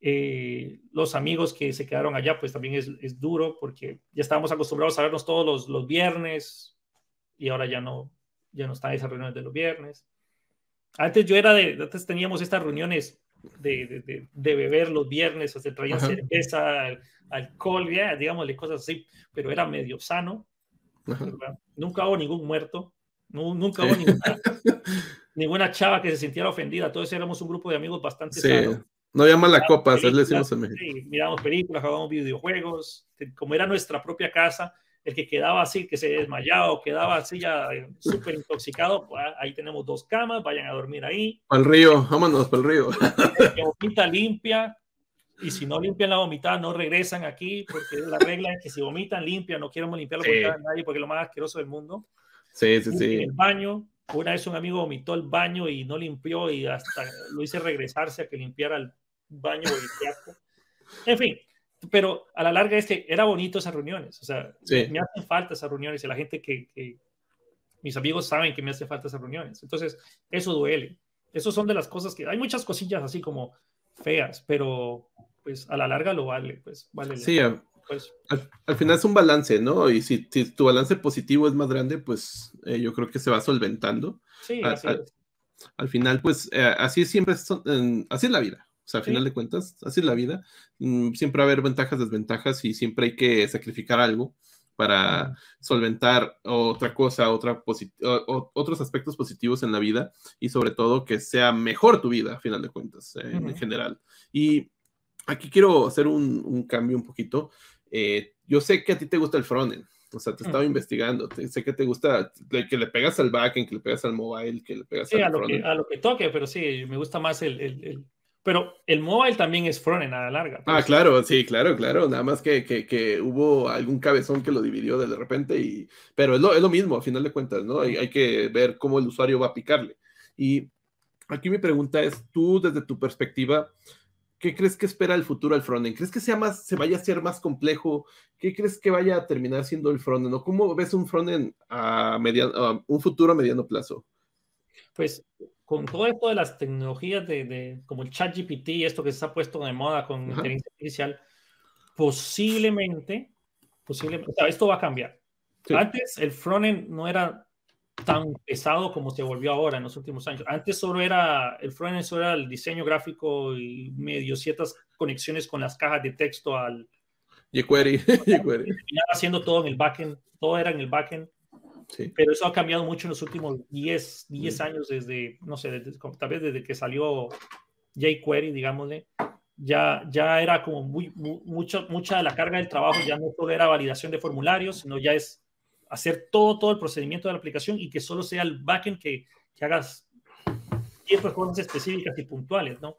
Eh, los amigos que se quedaron allá, pues también es, es, duro porque ya estábamos acostumbrados a vernos todos los, los viernes y ahora ya no, ya no están esas reuniones de los viernes. Antes yo era de, antes teníamos estas reuniones de, de, de beber los viernes, o se traían cerveza, alcohol, ya, digámosle cosas así, pero era medio sano. Nunca hubo ningún muerto, nunca hubo ninguna, (laughs) ninguna, chava que se sintiera ofendida, todos éramos un grupo de amigos bastante sí. No había mala copa, le decimos en México. Sí, mirábamos películas, jugábamos videojuegos, como era nuestra propia casa, el que quedaba así, que se desmayaba o quedaba así ya eh, súper intoxicado, pues, ah, ahí tenemos dos camas, vayan a dormir ahí. Al río, vámonos para el río. (laughs) Que vomita limpia, y si no limpian la vomitada, no regresan aquí, porque la regla es que si vomitan, limpian, no queremos limpiar la vomitada de nadie, porque es lo más asqueroso del mundo. Sí, sí, sí. El baño, una vez un amigo vomitó el baño y no limpió, y hasta lo hice regresarse a que limpiara el baño. En fin, pero a la larga es que era bonito esas reuniones, o sea, me hacen falta esas reuniones y la gente que, que, mis amigos saben que me hacen falta esas reuniones, entonces eso duele. Esas son de las cosas que hay muchas cosillas así como feas, pero pues a la larga lo vale, pues vale. Sí, pues, al, final es un balance, ¿no? Y si, si, tu balance positivo es más grande, pues eh, yo creo que se va solventando. Sí, así al, al, final, pues eh, así siempre, son, así es la vida. O sea, a final de cuentas, así es la vida. Mm, siempre va a haber ventajas, desventajas y siempre hay que sacrificar algo para solventar otra cosa, otra otros aspectos positivos en la vida y sobre todo que sea mejor tu vida, a final de cuentas, eh, en general. Y aquí quiero hacer un, cambio un poquito. Eh, yo sé que a ti te gusta el frontend O sea, te estaba investigando. sé que te gusta que le pegas al backend, que le pegas al mobile, que le pegas al a lo, que, a lo que toque, pero sí, me gusta más el, el, Pero el mobile también es frontend a la larga. Ah, claro, sí, claro, claro. Nada más que, que, que, hubo algún cabezón que lo dividió de repente. y Pero es lo, es lo mismo, a final de cuentas, ¿no? Hay, hay que ver cómo el usuario va a picarle. Y aquí mi pregunta es, tú desde tu perspectiva, ¿qué crees que espera el futuro al frontend? ¿Crees que sea más, se vaya a ser más complejo? ¿Qué crees que vaya a terminar siendo el frontend? ¿O cómo ves un frontend a, mediano, un futuro a mediano plazo? Pues con todo esto de las tecnologías de, como el chat GPT, esto que se ha puesto de moda con inteligencia artificial, posiblemente, posiblemente, esto va a cambiar. Antes el frontend no era tan pesado como se volvió ahora en los últimos años. Antes solo era, el frontend solo era el diseño gráfico y medio ciertas conexiones con las cajas de texto al... jQuery. (laughs) haciendo todo en el backend, todo era en el backend. Sí. Pero eso ha cambiado mucho en los últimos 10, 10 mm. años desde, no sé, desde, tal vez desde que salió jQuery, digámosle, ya, ya era como muy, mucho, mucha de la carga del trabajo, ya no solo era validación de formularios, sino ya es hacer todo, todo el procedimiento de la aplicación y que solo sea el backend que, que hagas ciertas cosas específicas y puntuales, ¿no?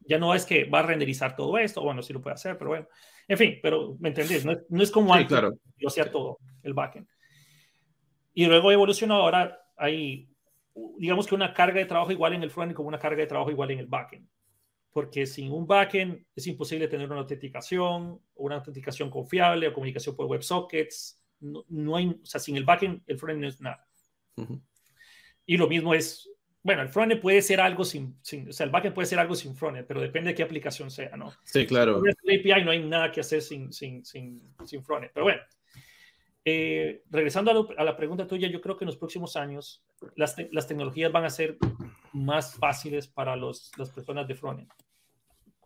Ya no es que va a renderizar todo esto, bueno, sí lo puede hacer, pero bueno, en fin, pero me entendés, no, no es como antes, claro. lo sea todo, el backend. Y luego evolucionó, ahora hay, digamos que una carga de trabajo igual en el frontend como una carga de trabajo igual en el backend. Porque sin un backend es imposible tener una autenticación, una autenticación confiable o comunicación por WebSockets, no, hay, o sea, sin el backend, el frontend no es nada. Y lo mismo es, bueno, el frontend puede ser algo sin, sin, o sea, el backend puede ser algo sin frontend, pero depende de qué aplicación sea, ¿no? Sí, claro. Si API no hay nada que hacer sin, sin, sin, sin frontend, pero bueno. Eh, regresando a, la pregunta tuya, yo creo que en los próximos años las, las tecnologías van a ser más fáciles para los, las personas de frontend.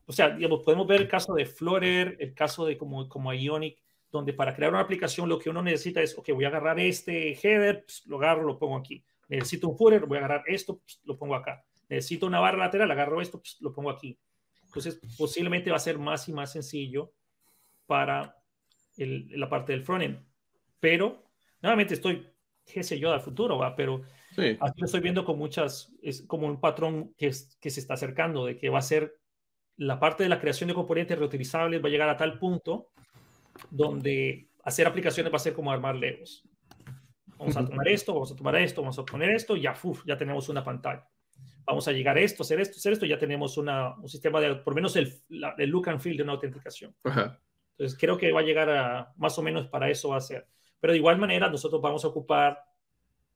O sea, digamos, podemos ver el caso de Flutter, el caso de como, como Ionic, donde para crear una aplicación lo que uno necesita es, ok, voy a agarrar este header, pues, lo agarro, lo pongo aquí. Necesito un footer, voy a agarrar esto, pues, lo pongo acá. Necesito una barra lateral, agarro esto, pues, lo pongo aquí. Entonces, posiblemente va a ser más y más sencillo para la parte del frontend. Pero, nuevamente estoy, qué sé yo, al futuro, va, pero sí. aquí lo estoy viendo con muchas, es como un patrón que, que se está acercando, de que va a ser la parte de la creación de componentes reutilizables va a llegar a tal punto donde hacer aplicaciones va a ser como armar legos. Vamos a tomar esto, vamos a tomar esto, vamos a poner esto, ya, uf, ya tenemos una pantalla. Vamos a llegar a esto, hacer esto, hacer esto, ya tenemos una, un sistema de, por lo menos el, el look and feel de una autenticación. Entonces, creo que va a llegar a, más o menos para eso va a ser. Pero de igual manera, nosotros vamos a ocupar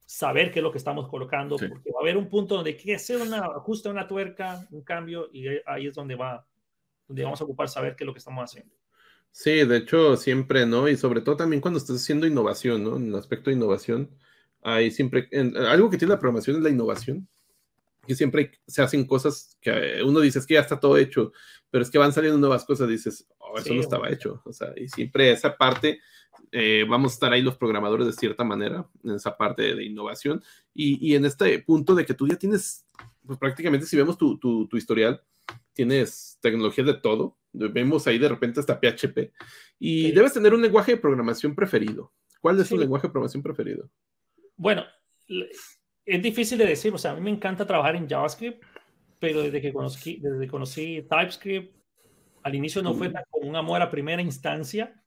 saber qué es lo que estamos colocando, porque va a haber un punto donde hay que hacer una ajuste, una tuerca, un cambio, y ahí es donde va, donde vamos a ocupar saber qué es lo que estamos haciendo. Sí, de hecho, siempre, ¿no? Y sobre todo también cuando estás haciendo innovación, ¿no? En el aspecto de innovación, hay siempre, algo que tiene la programación es la innovación, que siempre se hacen cosas que uno dice, es que ya está todo hecho, pero es que van saliendo nuevas cosas, dices, oh, eso no estaba hecho, o sea, y siempre esa parte, eh, vamos a estar ahí los programadores de cierta manera, en esa parte de, innovación, y, y, en este punto de que tú ya tienes, pues prácticamente si vemos tu, tu, tu historial, tienes tecnología de todo, vemos ahí de repente hasta PHP, y debes tener un lenguaje de programación preferido. ¿Cuál es tu lenguaje de programación preferido? Bueno, es difícil de decir, o sea, a mí me encanta trabajar en JavaScript, pero desde que conocí, desde que conocí TypeScript, al inicio no fue como un amor a primera instancia.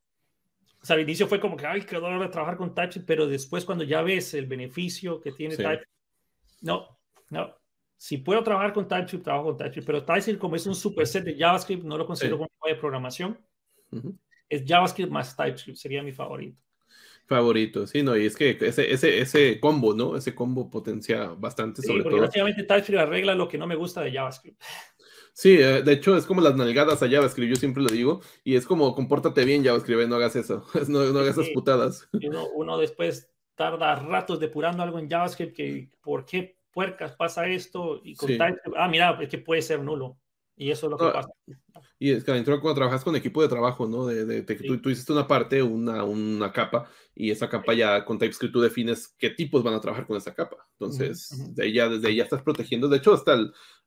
O sea, al inicio fue como que, ay, qué dolor de trabajar con TypeScript, pero después cuando ya ves el beneficio que tiene TypeScript, no, no, si puedo trabajar con TypeScript, trabajo con TypeScript, pero TypeScript como es un superset de JavaScript, no lo considero como una de programación. Es JavaScript más TypeScript, sería mi favorito. Favorito, sí, no, y es que ese, ese, ese combo, ¿no? Ese combo potencia bastante, sobre porque todo. Básicamente TypeScript arregla lo que no me gusta de JavaScript. Sí, eh, de hecho es como las nalgadas a JavaScript, yo siempre lo digo, y es como compórtate bien JavaScript, no hagas eso, (laughs) no, no hagas esas putadas. Uno, uno, después tarda ratos depurando algo en JavaScript que, ¿por qué puercas, pasa esto, y con ah, mira, es que puede ser nulo. Y eso es lo que pasa. Y es que adentro cuando trabajas con equipo de trabajo, ¿no? De, de, tú, hiciste una parte, una, una capa, y esa capa ya con TypeScript tú defines qué tipos van a trabajar con esa capa. Entonces, de ahí ya, desde ahí ya estás protegiendo. De hecho, hasta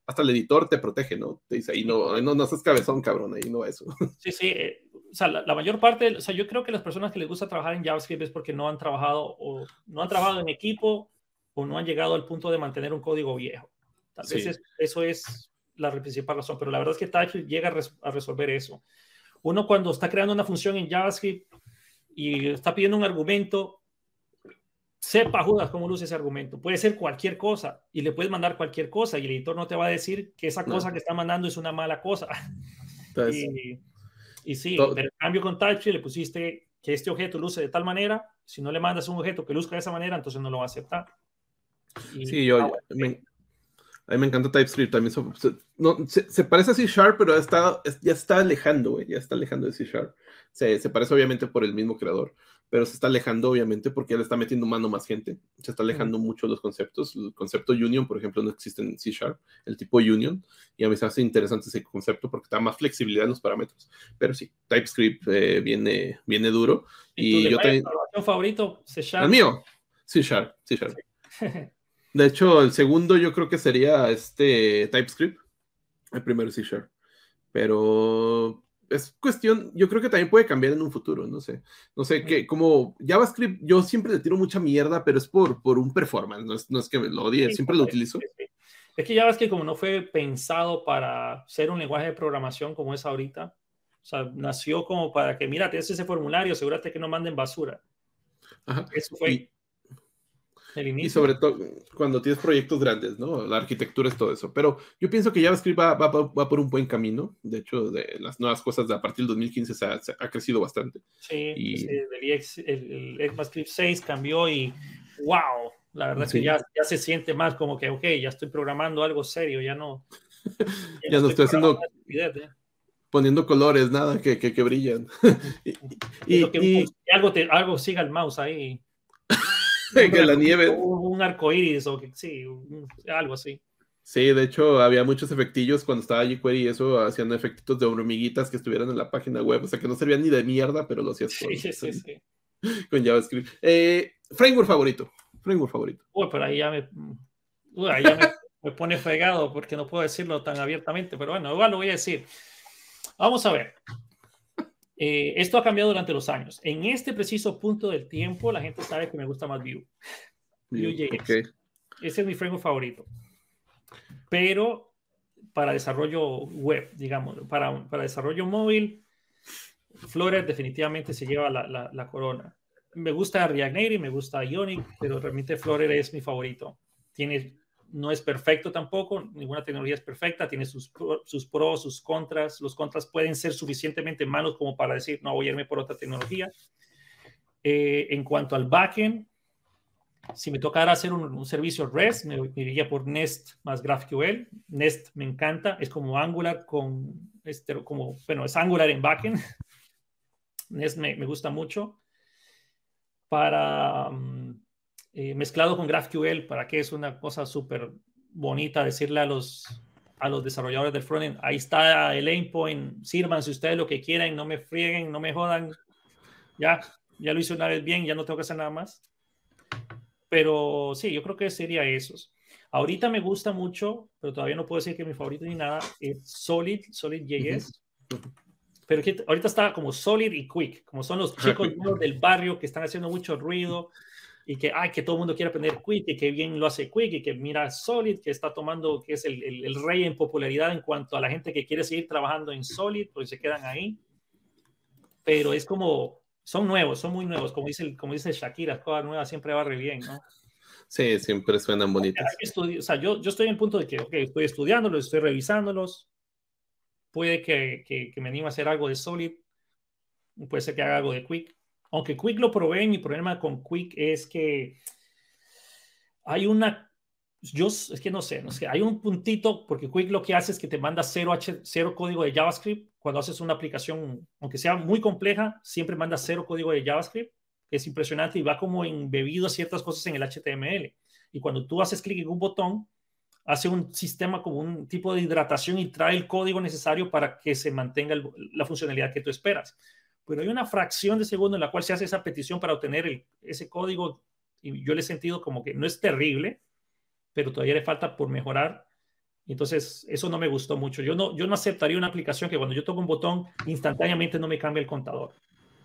hasta el editor te protege, ¿no? Te dice, ahí no, no, no seas cabezón, cabrón, ahí no eso. (laughs) Sí, sí, eh, o sea, la, mayor parte, o sea, yo creo que las personas que les gusta trabajar en JavaScript es porque no han trabajado o no han trabajado en equipo o no han llegado al punto de mantener un código viejo. Tal vez eso es la principal razón, pero la verdad es que TypeScript llega a, resolver eso. Uno cuando está creando una función en JavaScript y está pidiendo un argumento, sepa Judas cómo luce ese argumento. Puede ser cualquier cosa y le puedes mandar cualquier cosa y el editor no te va a decir que esa cosa que está mandando es una mala cosa. (laughs) y, y, sí, pero en cambio con TypeScript le pusiste que este objeto luce de tal manera, si no le mandas un objeto que luzca de esa manera, entonces no lo va a aceptar. sí, yo, ah, a mí me encanta TypeScript también. Se, no, se, parece a C Sharp, pero está, ya está alejando, ya está alejando de C Sharp. Se, se, parece obviamente por el mismo creador, pero se está alejando obviamente porque ya le está metiendo mano más gente. Se está alejando mucho los conceptos. El concepto Union, por ejemplo, no existe en C Sharp, el tipo Union. Y a mí se hace interesante ese concepto porque da más flexibilidad en los parámetros. Pero sí, TypeScript eh, viene, viene duro. ¿Y, yo también. favorito? C Sharp. El mío, C Sharp, C Sharp. (laughs) De hecho, el segundo yo creo que sería este TypeScript. El primero C Sharp. Pero es cuestión, yo creo que también puede cambiar en un futuro, no sé. No sé, que como JavaScript, yo siempre le tiro mucha mierda, pero es por, por un performance, no es, que lo odie, siempre lo utilizo. Es que JavaScript como no fue pensado para ser un lenguaje de programación como es ahorita, o sea, nació como para que, mira, tienes ese formulario, asegúrate que no manden basura. Ajá. Eso fue. Y sobre todo cuando tienes proyectos grandes, ¿no? La arquitectura es todo eso. Pero yo pienso que JavaScript va, va, va por un buen camino. De hecho, de las nuevas cosas de a partir del 2015 se ha, ha crecido bastante. Sí, y... el, ECMAScript 6 cambió y wow, la verdad es que ya, ya se siente más como que, ok, ya estoy programando algo serio, ya no. (laughs) Ya, no estoy, haciendo. ¿eh? Poniendo colores, nada que, que, que brillan. (laughs) y, y, algo, te, algo siga el mouse ahí. Que la nieve. Un arco iris o que, sí, algo así. Sí, de hecho había muchos efectillos cuando estaba jQuery y eso hacían efectitos de hormiguitas que estuvieran en la página web, o sea que no servían ni de mierda, pero lo hacías con, sí, sí, sí. (laughs) con JavaScript. Eh, framework favorito, framework favorito. Uy, pero ahí ya me, ahí ya me, me, pone fregado porque no puedo decirlo tan abiertamente, pero bueno, igual lo voy a decir. Vamos a ver. Eh, esto ha cambiado durante los años. En este preciso punto del tiempo, la gente sabe que me gusta más Vue. Vue.js. Ese es mi framework favorito. Pero para desarrollo web, digamos, para, para desarrollo móvil, Flutter definitivamente se lleva la, la, la, corona. Me gusta React Native, me gusta Ionic, pero realmente Flutter es mi favorito. Tiene no es perfecto tampoco, ninguna tecnología es perfecta, tiene sus, sus pros, sus contras, los contras pueden ser suficientemente malos como para decir, no, voy a irme por otra tecnología. Eh, en cuanto al backend, si me tocara hacer un, servicio REST, me, iría por Nest más GraphQL. Nest me encanta, es como Angular con, este, como, bueno, es Angular en backend. (laughs) Nest me, me gusta mucho. Para... Mm, eh, mezclado con GraphQL para que es una cosa súper bonita decirle a los, a los desarrolladores del frontend, ahí está el endpoint, sírvanse ustedes lo que quieran, no me frieguen, no me jodan, ya, ya lo hice una vez bien, ya no tengo que hacer nada más. Pero sí, yo creo que sería esos. Ahorita me gusta mucho, pero todavía no puedo decir que mi favorito ni nada, es Solid, Solid.js. Pero que ahorita está como Solid y Quick, como son los chicos del barrio que están haciendo mucho ruido, y que, ay, que todo el mundo quiere aprender Quick y que bien lo hace Quick y que mira Solid, que está tomando, que es el, el, rey en popularidad en cuanto a la gente que quiere seguir trabajando en Solid, pues se quedan ahí. Pero es como, son nuevos, son muy nuevos, como dice, como dice Shakira, cosas nuevas siempre va re bien, ¿no? Sí, siempre suenan bonitas. O sea, yo, yo estoy en el punto de que, ok, estoy estudiándolos, estoy revisándolos, puede que, que, que me anime a hacer algo de Solid, puede ser que haga algo de Quick, aunque Quick lo probé, mi problema con Quick es que hay una, yo es que no sé, no sé, hay un puntito, porque Quick lo que hace es que te manda cero, H, cero código de JavaScript cuando haces una aplicación, aunque sea muy compleja, siempre manda cero código de JavaScript, que es impresionante y va como embebido a ciertas cosas en el HTML. Y cuando tú haces clic en un botón, hace un sistema como un tipo de hidratación y trae el código necesario para que se mantenga la funcionalidad que tú esperas pero hay una fracción de segundo en la cual se hace esa petición para obtener ese código y yo le he sentido como que no es terrible, pero todavía le falta por mejorar Entonces, eso no me gustó mucho. Yo no, yo no aceptaría una aplicación que cuando yo toco un botón, instantáneamente no me cambie el contador.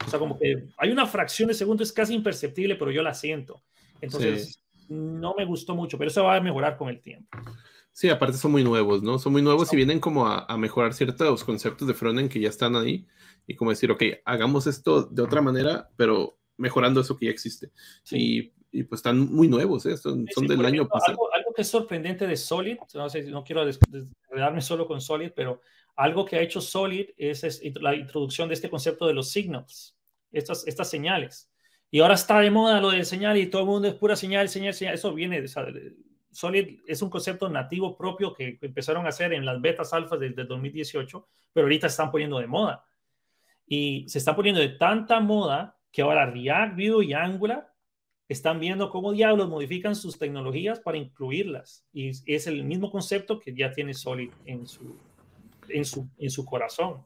O sea, como que hay una fracción de segundo, es casi imperceptible, pero yo la siento. Entonces, no me gustó mucho, pero eso va a mejorar con el tiempo. Sí, aparte son muy nuevos, ¿no? Son muy nuevos y vienen como a, mejorar ciertos conceptos de frontend que ya están ahí y como decir, ok, hagamos esto de otra manera, pero mejorando eso que ya existe. Y, y, pues están muy nuevos, ¿eh? Son, del año pasado. Algo, que es sorprendente de Solid, no, sé, no quiero quedarme solo con Solid, pero algo que ha hecho Solid es, es, la introducción de este concepto de los signals, estas, estas señales. Y ahora está de moda lo de señal y todo el mundo es pura señal, señal, señal. Eso viene de, Solid es un concepto nativo propio que empezaron a hacer en las betas alfas desde 2018, pero ahorita están poniendo de moda. Y se están poniendo de tanta moda que ahora React, Vue y Angular están viendo cómo diablos modifican sus tecnologías para incluirlas. Y es el mismo concepto que ya tiene Solid en su, en su, en su corazón.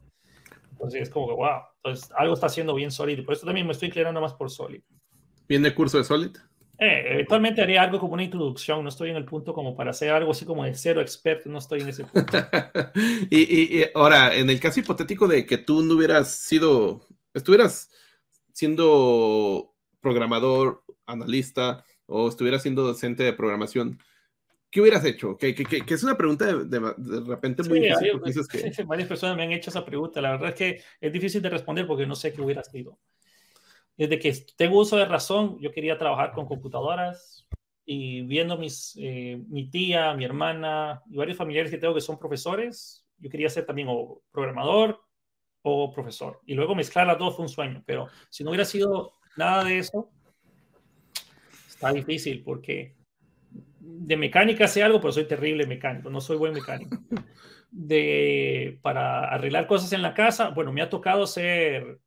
Entonces es como que, wow, entonces algo está haciendo bien Solid. Por eso también me estoy inclinando más por Solid. ¿Viene curso de Solid? Eh, eventualmente haría algo como una introducción, no estoy en el punto como para hacer algo así como de cero experto, no estoy en ese punto. (laughs) y, ahora, en el caso hipotético de que tú no hubieras sido, estuvieras siendo programador, analista o estuvieras siendo docente de programación, ¿qué hubieras hecho? Que, es una pregunta de, repente muy difícil. que... (laughs) Varias personas me han hecho esa pregunta, la verdad es que es difícil de responder porque no sé qué hubiera sido desde que tengo uso de razón, yo quería trabajar con computadoras y viendo mis, eh, mi tía, mi hermana y varios familiares que tengo que son profesores, yo quería ser también o programador o profesor. Y luego mezclar las dos fue un sueño, pero si no hubiera sido nada de eso, está difícil porque de mecánica sé algo, pero soy terrible mecánico, no soy buen mecánico. De, para arreglar cosas en la casa, bueno, me ha tocado ser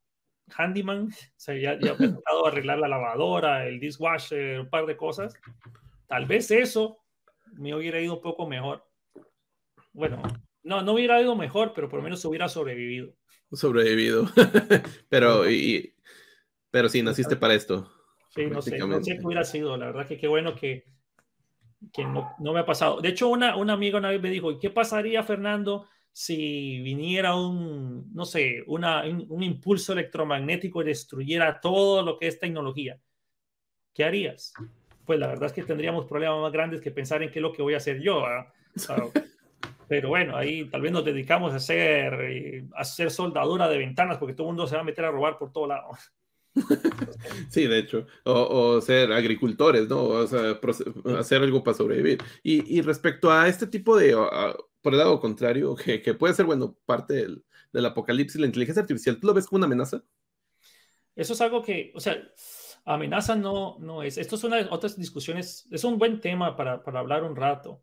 handyman, o sea, ya, tratado arreglar la lavadora, el dishwasher, un par de cosas. Tal vez eso me hubiera ido un poco mejor. Bueno, no, no hubiera ido mejor, pero por lo menos hubiera sobrevivido. Sobrevivido. (laughs) pero, y, pero sí, naciste para esto. Sí, no sé, no sé qué hubiera sido. La verdad que qué bueno que, que no, no, me ha pasado. De hecho, una, una amiga una vez me dijo, ¿qué pasaría, Fernando, si viniera un, no sé, una, un, impulso electromagnético y destruyera todo lo que es tecnología, ¿qué harías? Pues la verdad es que tendríamos problemas más grandes que pensar en qué es lo que voy a hacer yo. pero bueno, ahí tal vez nos dedicamos a hacer, eh, a hacer soldadura de ventanas porque todo el mundo se va a meter a robar por todo lado. (laughs) Sí, de hecho, o, ser agricultores, ¿no? O sea, hacer algo para sobrevivir. Y, y respecto a este tipo de, por el lado contrario, (laughs) que, que puede ser, bueno, parte del, del, apocalipsis, la inteligencia artificial, ¿tú lo ves como una amenaza? Eso es algo que, o sea, amenaza no, no es. Esto es una de otras discusiones, es un buen tema para, para hablar un rato.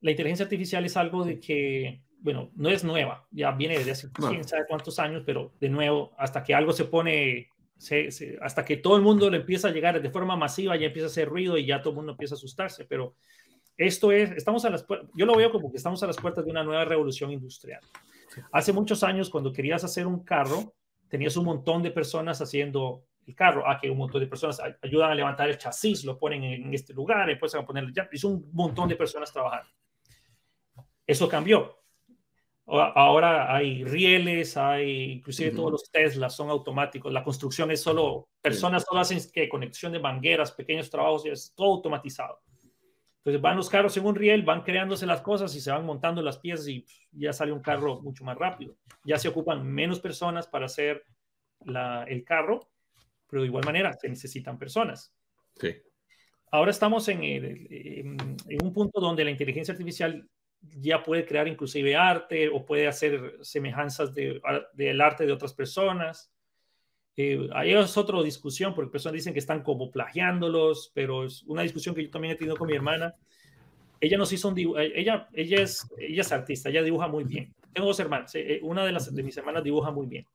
La inteligencia artificial es algo de que, bueno, no es nueva, ya viene desde hace quién sabe cuántos años, pero de nuevo, hasta que algo se pone se, hasta que todo el mundo le empieza a llegar de forma masiva, ya empieza a hacer ruido y ya todo el mundo empieza a asustarse. Pero esto es, estamos a las yo lo veo como que estamos a las puertas de una nueva revolución industrial. Hace muchos años, cuando querías hacer un carro, tenías un montón de personas haciendo el carro. Ah, que un montón de personas ayudan a levantar el chasis, lo ponen en este lugar, después a poner ya. Es un montón de personas trabajando. Eso cambió. Ahora hay rieles, hay inclusive todos los Teslas son automáticos. La construcción es solo personas, solo hacen que conexión de mangueras, pequeños trabajos, es todo automatizado. Entonces van los carros en un riel, van creándose las cosas y se van montando las piezas y ya sale un carro mucho más rápido. Ya se ocupan menos personas para hacer el carro, pero de igual manera se necesitan personas. Sí. Ahora estamos en, en, un punto donde la inteligencia artificial ya puede crear inclusive arte o puede hacer semejanzas de, del arte de otras personas. Eh, ahí es otra discusión, porque personas dicen que están como plagiándolos, pero es una discusión que yo también he tenido con mi hermana. Ella nos hizo un eh, ella, ella, es, ella es artista, ella dibuja muy bien. Tengo dos hermanas, eh, una de, las, de mis hermanas dibuja muy bien.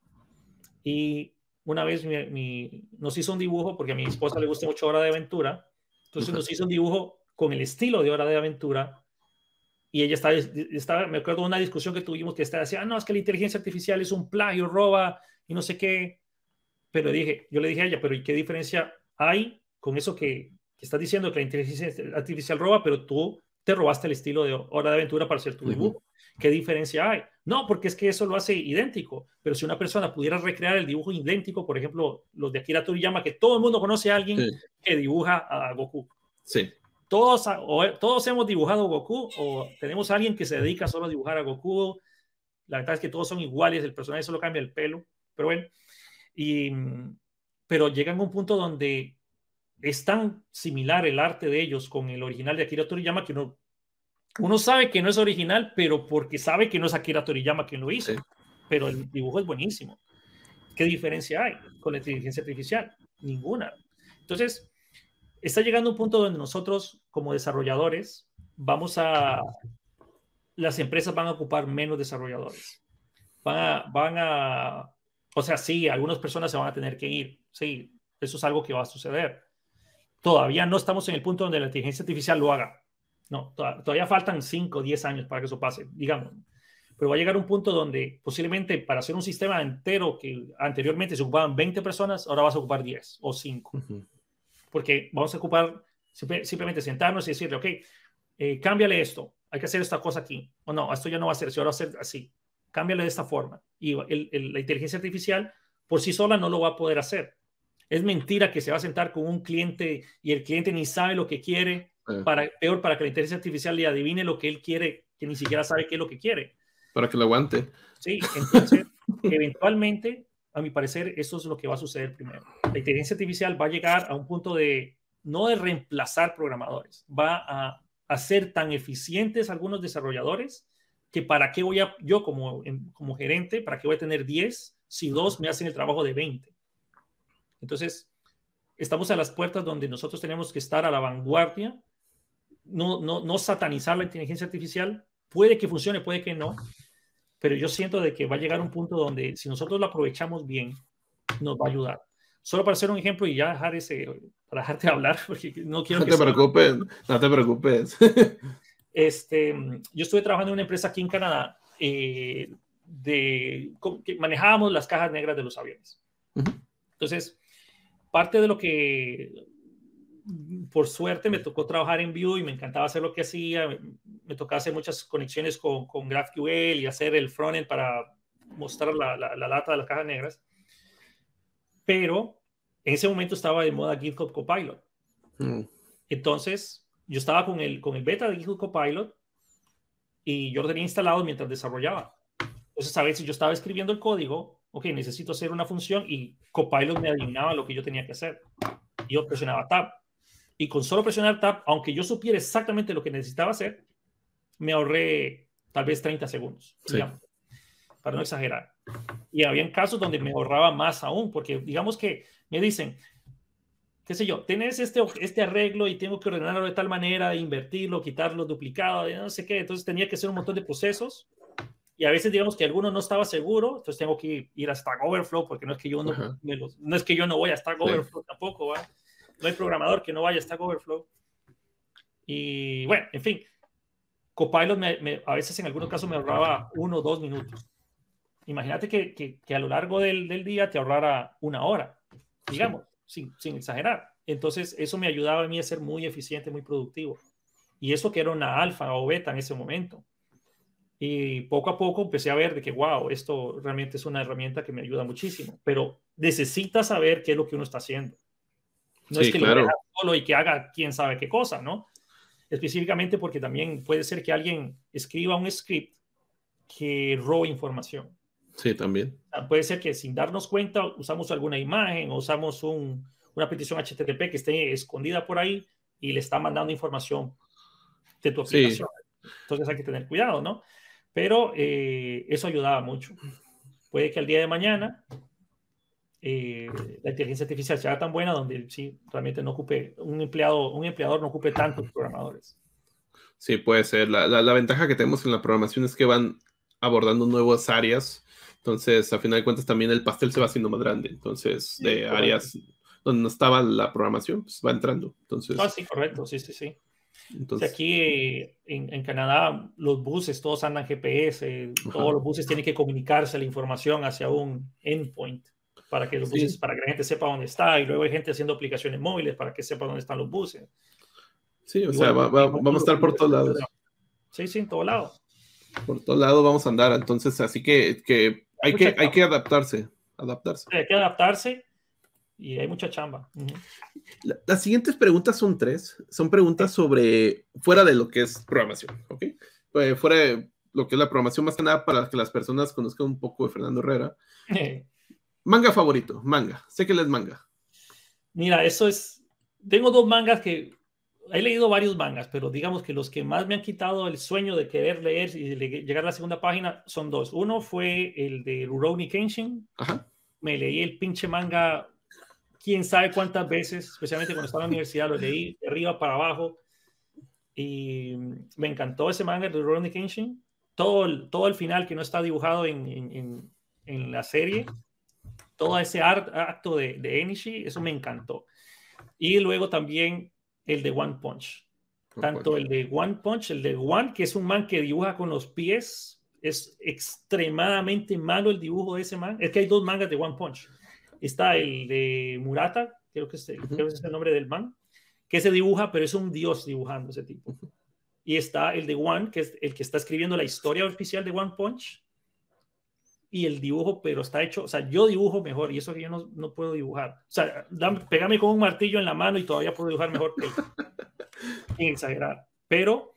Y una vez mi, nos hizo un dibujo, porque a mi esposa le gusta mucho Hora de Aventura, entonces nos hizo un dibujo con el estilo de Hora de Aventura. Y ella estaba, estaba me acuerdo de una discusión que tuvimos que estaba decía, ah, no, es que la inteligencia artificial es un plagio, roba y no sé qué. Pero dije, yo le dije a ella, pero ¿y qué diferencia hay con eso que, que estás diciendo que la inteligencia artificial roba, pero tú te robaste el estilo de Hora de Aventura para hacer tu dibujo. ¿Qué diferencia hay? No, porque es que eso lo hace idéntico. Pero si una persona pudiera recrear el dibujo idéntico, por ejemplo, los de Akira Toriyama, que todo el mundo conoce a alguien que dibuja a Goku. Sí. Todos, todos hemos dibujado Goku o tenemos a alguien que se dedica solo a dibujar a Goku. La verdad es que todos son iguales, el personaje solo cambia el pelo. Pero bueno, y, pero llegan a un punto donde es tan similar el arte de ellos con el original de Akira Toriyama que uno, uno sabe que no es original, pero porque sabe que no es Akira Toriyama quien lo hizo. Pero el dibujo es buenísimo. ¿Qué diferencia hay con la inteligencia artificial? Ninguna. Entonces, está llegando un punto donde nosotros, como desarrolladores, vamos a. Las empresas van a ocupar menos desarrolladores. Van a, van a. O sea, sí, algunas personas se van a tener que ir. Sí, eso es algo que va a suceder Todavía no estamos en el punto donde la inteligencia artificial lo haga. No, todavía faltan 5 o 10 años para que eso pase, digamos. Pero va a llegar un punto donde posiblemente para hacer un sistema entero que anteriormente se ocupaban 20 personas, ahora vas a ocupar 10 o 5. Porque vamos a ocupar simplemente sentarnos y decirle, ok, eh, cámbiale esto, hay que hacer esta cosa aquí. O no, esto ya no va a ser así, ahora va a ser así. Cámbiale de esta forma. Y la inteligencia artificial por sí sola no lo va a poder hacer. Es mentira que se va a sentar con un cliente y el cliente ni sabe lo que quiere, para, peor para que la inteligencia artificial le adivine lo que él quiere, que ni siquiera sabe qué es lo que quiere. Para que lo aguante. Sí, entonces, (laughs) eventualmente, a mi parecer, eso es lo que va a suceder primero. La inteligencia artificial va a llegar a un punto de, no de reemplazar programadores, va a hacer tan eficientes algunos desarrolladores que para qué voy a, yo como, como gerente, para qué voy a tener 10 si dos me hacen el trabajo de 20. Entonces, estamos a las puertas donde nosotros tenemos que estar a la vanguardia, no, no, no satanizar la inteligencia artificial. Puede que funcione, puede que no, pero yo siento de que va a llegar un punto donde si nosotros lo aprovechamos bien, nos va a ayudar. Solo para hacer un ejemplo y ya dejar ese, para dejarte (laughs) hablar, porque no quiero no te preocupes, no te preocupes. (laughs) Este, yo estuve trabajando en una empresa aquí en Canadá eh, de, que manejábamos las cajas negras de los aviones. Entonces, parte de lo que por suerte me tocó trabajar en Vue y me encantaba hacer lo que hacía. Me, tocaba hacer muchas conexiones con, con GraphQL y hacer el frontend para mostrar la, la, data de las cajas negras. Pero en ese momento estaba de moda GitHub Copilot. Mm. Entonces, yo estaba con el, con el beta de GitHub Copilot y yo lo tenía instalado mientras desarrollaba. Entonces, a veces yo estaba escribiendo el código ok, necesito hacer una función y Copilot me adivinaba lo que yo tenía que hacer. Yo presionaba Tab. Y con solo presionar Tab, aunque yo supiera exactamente lo que necesitaba hacer, me ahorré tal vez 30 segundos, digamos, para no exagerar. Y había casos donde me ahorraba más aún, porque digamos que me dicen, qué sé yo, tenés este, este arreglo y tengo que ordenarlo de tal manera, invertirlo, quitarlo, duplicado, no sé qué. Entonces tenía que hacer un montón de procesos y a veces digamos que alguno no estaba seguro, entonces tengo que ir a Stack Overflow porque no es que yo no, no es que yo no voy a Stack Overflow tampoco, no hay programador que no vaya a Stack Overflow. Y bueno, en fin, Copilot me, a veces en algunos casos me ahorraba uno o dos minutos. Imagínate que, que, que a lo largo del, del, día te ahorrara una hora, digamos, sin, sin exagerar. Entonces eso me ayudaba a mí a ser muy eficiente, muy productivo. Y eso que era una alfa o beta en ese momento. Y poco a poco empecé a ver de que, wow, esto realmente es una herramienta que me ayuda muchísimo, pero necesita saber qué es lo que uno está haciendo. No es que lo deje solo y que haga quién sabe qué cosa, ¿no? Específicamente porque también puede ser que alguien escriba un script que robe información. Sí, también. puede ser que sin darnos cuenta usamos alguna imagen o usamos un, una petición HTTP que esté escondida por ahí y le está mandando información de tu aplicación. Entonces hay que tener cuidado, ¿no? Pero eh, eso ayudaba mucho. Puede que al día de mañana eh, la inteligencia artificial sea tan buena donde sí, realmente no ocupe, un empleado, un empleador no ocupe tantos programadores. Sí, puede ser. La, la, ventaja que tenemos en la programación es que van abordando nuevas áreas. Entonces, a final de cuentas, también el pastel se va haciendo más grande. Entonces, de áreas donde no estaba la programación, pues va entrando. Entonces, ah, sí, correcto. Sí, sí, sí. Entonces, aquí en, Canadá los buses todos andan GPS, todos los buses tienen que comunicarse la información hacia un endpoint para que los buses, para que la gente sepa dónde está y luego hay gente haciendo aplicaciones móviles para que sepa dónde están los buses. Sí, o sea, vamos a estar por todos lados. Sí, sí, en todo lado. Por todos lados vamos a andar, entonces así que, que hay, que, hay que adaptarse, adaptarse. Hay que adaptarse y hay mucha chamba. las siguientes preguntas son tres, son preguntas sobre, fuera de lo que es programación, ¿ok? Pues, fuera de lo que es la programación, más que nada para que las personas conozcan un poco de Fernando Herrera. manga favorito, manga, sé que es manga. Mira, eso es, tengo dos mangas que, he leído varios mangas, pero digamos que los que más me han quitado el sueño de querer leer y llegar a la segunda página son dos. Uno fue el de Rurouni Kenshin. Me leí el pinche manga quién sabe cuántas veces, especialmente cuando estaba en la universidad, lo leí de arriba para abajo. Y me encantó ese manga de Rurouni Kenshin. Todo el, todo el final que no está dibujado en, en, en la serie, todo ese acto de, de Enishi, eso me encantó. Y luego también el de One Punch. Tanto el de One Punch, el de One, que es un man que dibuja con los pies, es extremadamente malo el dibujo de ese man. Es que hay dos mangas de One Punch. Está el de Murata, creo que, es, creo que es el nombre del man, que se dibuja, pero es un dios dibujando ese tipo. Y está el de One, que es el que está escribiendo la historia oficial de One Punch. Y el dibujo, pero está hecho, o sea, yo dibujo mejor y eso que yo no, no puedo dibujar. O sea, pégame con un martillo en la mano y todavía puedo dibujar mejor que (laughs) Sin exagerar. Pero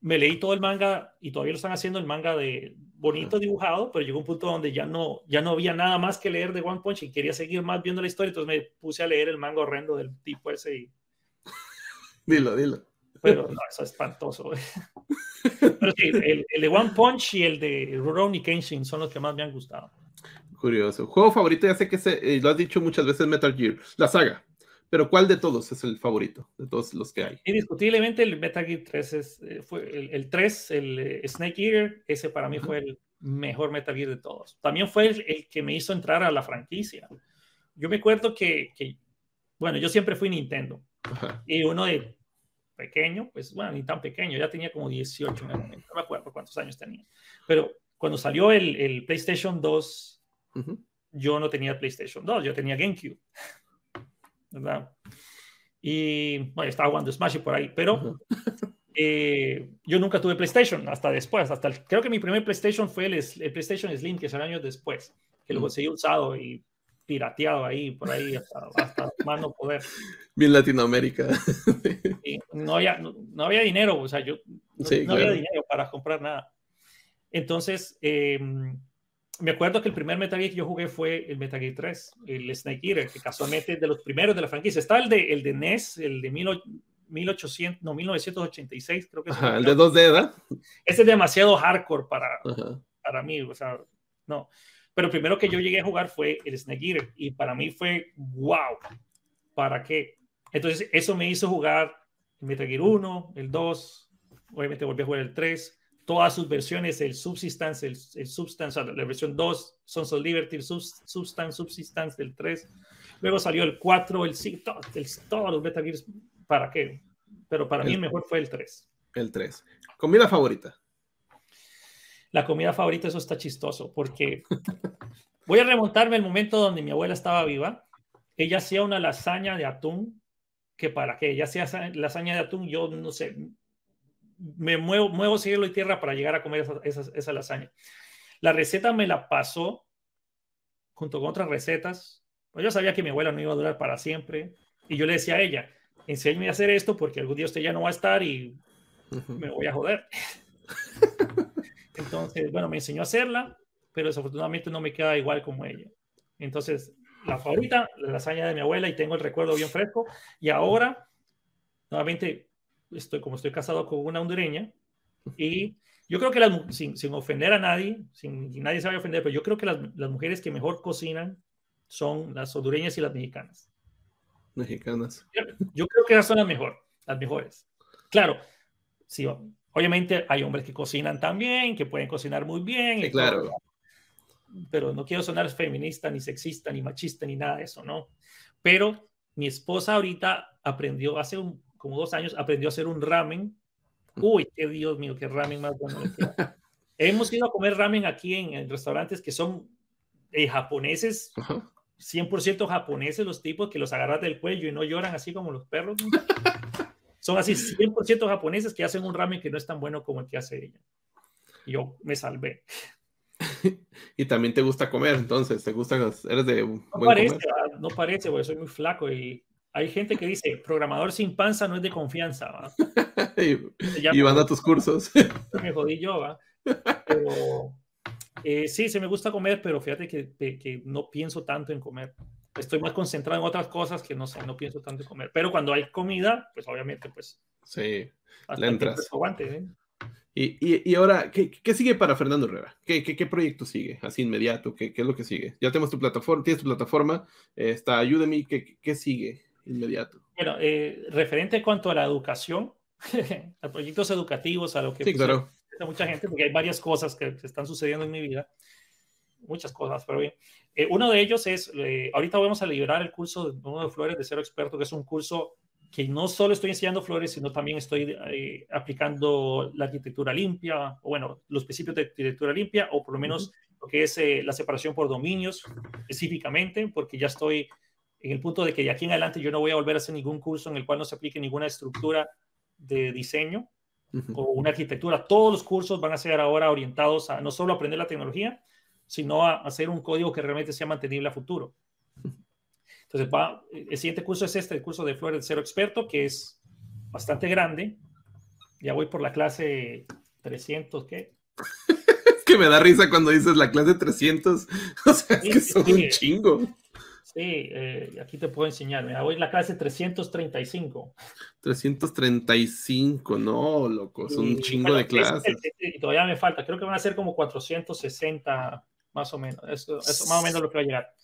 me leí todo el manga y todavía lo están haciendo el manga de bonito dibujado, pero llegó un punto donde ya no, ya no había nada más que leer de One Punch y quería seguir más viendo la historia, entonces me puse a leer el manga horrendo del tipo ese. Y... (laughs) dilo, dilo. Pero no, eso es espantoso. (laughs) pero sí, el, de One Punch y el de Rurouni Kenshin son los que más me han gustado. Curioso. Juego favorito, ya sé que se, eh, lo has dicho muchas veces, Metal Gear, la saga. Pero ¿cuál de todos es el favorito de todos los que hay? Indiscutiblemente el Metal Gear 3 es, eh, fue el, 3, el eh, Snake Eater, ese para mí fue el mejor Metal Gear de todos. También fue el, que me hizo entrar a la franquicia. Yo me acuerdo que, bueno, yo siempre fui Nintendo. Y uno de pequeño, pues bueno, ni tan pequeño, ya tenía como 18 no me acuerdo cuántos años tenía. Pero cuando salió el, PlayStation 2, yo no tenía PlayStation 2, yo tenía GameCube. (laughs) ¿verdad? Y bueno, estaba jugando Smash y por ahí, pero (laughs) eh, yo nunca tuve PlayStation hasta después. Hasta creo que mi primer PlayStation fue el, el PlayStation Slim, que son años después, que lo conseguí usado y pirateado ahí, por ahí, hasta, hasta más no poder. Bien Latinoamérica. no, había, no, había dinero, o sea, yo no, había dinero para comprar nada. Entonces, eh, me acuerdo que el primer Metal Gear que yo jugué fue el Metal Gear 3, el Snake Eater, que casualmente es de los primeros de la franquicia. Está el de, el de NES, el de 1800, no, 1986, creo que es. el de 2D, ¿verdad? Ese es demasiado hardcore para, para mí, o sea, no. Pero el primero que yo llegué a jugar fue el Snake Eater y para mí fue wow, ¿para qué? Entonces eso me hizo jugar el Metal Gear 1, el 2, obviamente volví a jugar el 3 todas sus versiones, el Subsistence, el, el Substance, la versión 2, Sons of Liberty, el Substance, Subsistence del 3. Luego salió el 4, el 5, todos los Metal Gears. ¿Para qué? Pero para mí el mejor fue el 3. El 3. ¿Comida favorita? La comida favorita, eso está chistoso, porque voy a remontarme al momento donde mi abuela estaba viva. Ella hacía una lasaña de atún, que para qué, ella hacía lasaña de atún, yo no sé, me muevo, muevo cielo y tierra para llegar a comer esa, lasaña. La receta me la pasó junto con otras recetas. Pues yo sabía que mi abuela no iba a durar para siempre. Y yo le decía a ella, enséñame a hacer esto porque algún día usted ya no va a estar y me voy a joder. (laughs) Entonces, bueno, me enseñó a hacerla, pero desafortunadamente no me queda igual como ella. Entonces, la favorita, la lasaña de mi abuela y tengo el recuerdo bien fresco. Y ahora, nuevamente, estoy, como estoy casado con una hondureña, y yo creo que las, sin, sin, ofender a nadie, sin nadie sabe ofender, pero yo creo que las, las, mujeres que mejor cocinan son las hondureñas y las mexicanas. Mexicanas. Yo, creo que esas son las mejor, las mejores. Claro, sí, obviamente hay hombres que cocinan también, que pueden cocinar muy bien. claro. pero no quiero sonar feminista, ni sexista, ni machista, ni nada de eso, ¿no? Pero mi esposa ahorita aprendió hace un como dos años, aprendió a hacer un ramen. Uy, qué Dios mío, qué ramen más bueno. (laughs) Hemos ido a comer ramen aquí en, restaurantes que son eh, japoneses, 100% japoneses los tipos que los agarras del cuello y no lloran así como los perros. (laughs) Son así 100% japoneses que hacen un ramen que no es tan bueno como el que hace ella. Yo me salvé. (laughs) y también te gusta comer, entonces, te gusta, eres de... No parece, no parece, porque soy muy flaco y hay gente que dice, programador sin panza no es de confianza. (laughs) y, van a tus cursos. (laughs) me jodí yo, ¿va? Pero eh, sí, se me gusta comer, pero fíjate que, que, no pienso tanto en comer. Estoy más concentrado en otras cosas que no sé, no pienso tanto en comer. Pero cuando hay comida, pues obviamente, pues... Sí, le entras. ¿eh? Y, y, ahora, ¿qué, ¿qué, sigue para Fernando Herrera? ¿Qué, ¿Qué, qué, proyecto sigue? Así inmediato, ¿qué, ¿qué, es lo que sigue? Ya tenemos tu plataforma, tienes tu plataforma, eh, está Ayúdame, ¿qué, ¿qué sigue inmediato? Bueno, eh, referente en cuanto a la educación, (laughs) a proyectos educativos, a lo que... Sí, claro. Mucha gente, porque hay varias cosas que, están sucediendo en mi vida, muchas cosas, pero bien. Eh, uno de ellos es, ahorita vamos a liberar el curso de uno de Flores de Cero Experto, que es un curso que no solo estoy enseñando flores, sino también estoy eh, aplicando la arquitectura limpia, o bueno, los principios de arquitectura limpia, o por lo menos lo que es eh, la separación por dominios específicamente, porque ya estoy en el punto de que de aquí en adelante yo no voy a volver a hacer ningún curso en el cual no se aplique ninguna estructura de diseño o una arquitectura. Todos los cursos van a ser ahora orientados a no solo aprender la tecnología, sino a hacer un código que realmente sea mantenible a futuro. Entonces, va, el siguiente curso es este, el curso de Flores de Cero Experto, que es bastante grande. Ya voy por la clase 300, ¿qué? es (laughs) que me da risa cuando dices la clase 300. (laughs) O sea, es que son un chingo. Sí, eh, aquí te puedo enseñar. Mira, voy en la clase 335. 335, no, loco, son un chingo de clases. y todavía me falta, creo que van a ser como 460, más o menos. Eso, eso más o menos lo que va a llegar.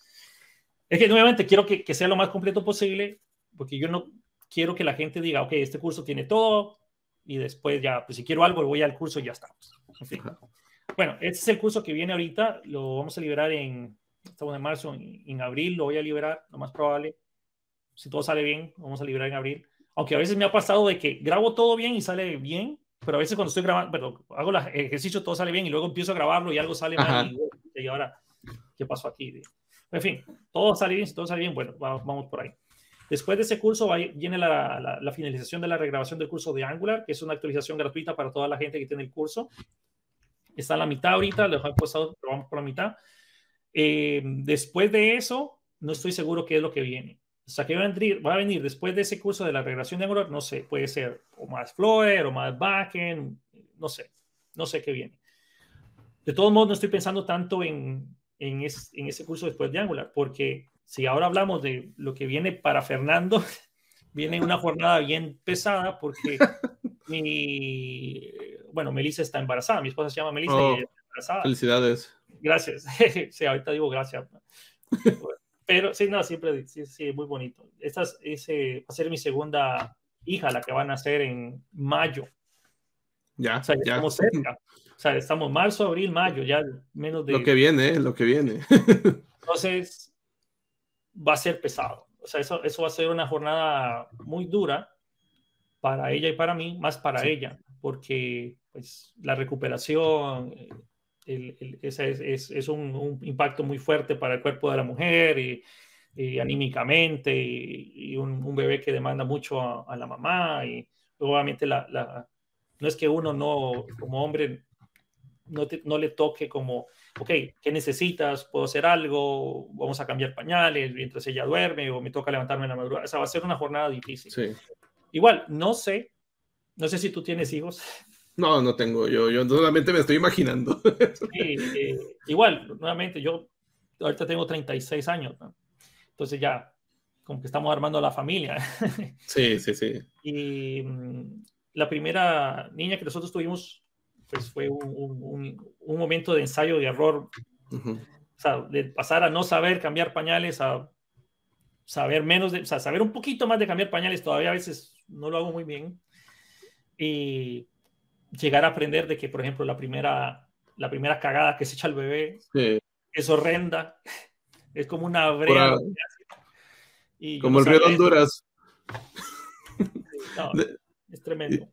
Es que nuevamente quiero que, sea lo más completo posible, porque yo no quiero que la gente diga, ok, este curso tiene todo, y después ya, pues si quiero algo, voy al curso y ya estamos. Bueno, este es el curso que viene ahorita, lo vamos a liberar en, estamos en marzo, en, abril lo voy a liberar, lo más probable. Si todo sale bien, vamos a liberar en abril. Aunque a veces me ha pasado de que grabo todo bien y sale bien, pero a veces cuando estoy grabando, pero hago el ejercicio, todo sale bien y luego empiezo a grabarlo y algo sale mal y, y ahora, ¿qué pasó aquí? En fin, todo sale bien, todo sale bien, bueno, vamos, por ahí. Después de ese curso viene la, finalización de la regrabación del curso de Angular, que es una actualización gratuita para toda la gente que tiene el curso. Está en la mitad ahorita, lo he pasado, pero vamos por la mitad. Eh, después de eso, no estoy seguro qué es lo que viene. O sea, que va a, venir, va a venir después de ese curso de la regrabación de Angular, no sé, puede ser o más Flower o más Backend, no sé, no sé qué viene. De todos modos, no estoy pensando tanto en, en, ese curso después de Angular, porque si ahora hablamos de lo que viene para Fernando, (laughs) viene una jornada bien pesada porque (laughs) mi, bueno, Melissa está embarazada, mi esposa se llama Melissa y oh, está embarazada. Felicidades. Gracias. (laughs) sí, ahorita digo gracias. Pero sí, no, siempre, sí, sí, muy bonito. Esta es, va a ser mi segunda hija, la que van a hacer en mayo. Ya, ya. estamos cerca. O sea, estamos marzo, abril, mayo, ya menos de... Lo que viene, ¿eh? lo que viene. (laughs) Entonces, va a ser pesado. O sea, eso, eso va a ser una jornada muy dura para ella y para mí, más para ella, porque pues, la recuperación el, es, es, es un, impacto muy fuerte para el cuerpo de la mujer y, anímicamente y, un, bebé que demanda mucho a, la mamá y obviamente la, la, no es que uno no, como hombre, no, le toque como, ok, ¿qué necesitas? ¿Puedo hacer algo? ¿Vamos a cambiar pañales mientras ella duerme o me toca levantarme en la madrugada? O sea, va a ser una jornada difícil. Sí. Igual, no sé, no sé si tú tienes hijos. No, no tengo, yo, yo solamente me estoy imaginando. Sí, eh, igual, nuevamente, yo ahorita tengo 36 años, ¿no? entonces ya, como que estamos armando la familia. (laughs) Sí, sí, sí. Y mm, la primera niña que nosotros tuvimos pues fue un, un, momento de ensayo y error. O sea, de pasar a no saber cambiar pañales a saber menos, de, o sea, saber un poquito más de cambiar pañales, todavía a veces no lo hago muy bien. Y llegar a aprender de que, por ejemplo, la primera, la primera cagada que se echa el bebé es horrenda, (laughs) es como una brea. Y como el río de Honduras. es tremendo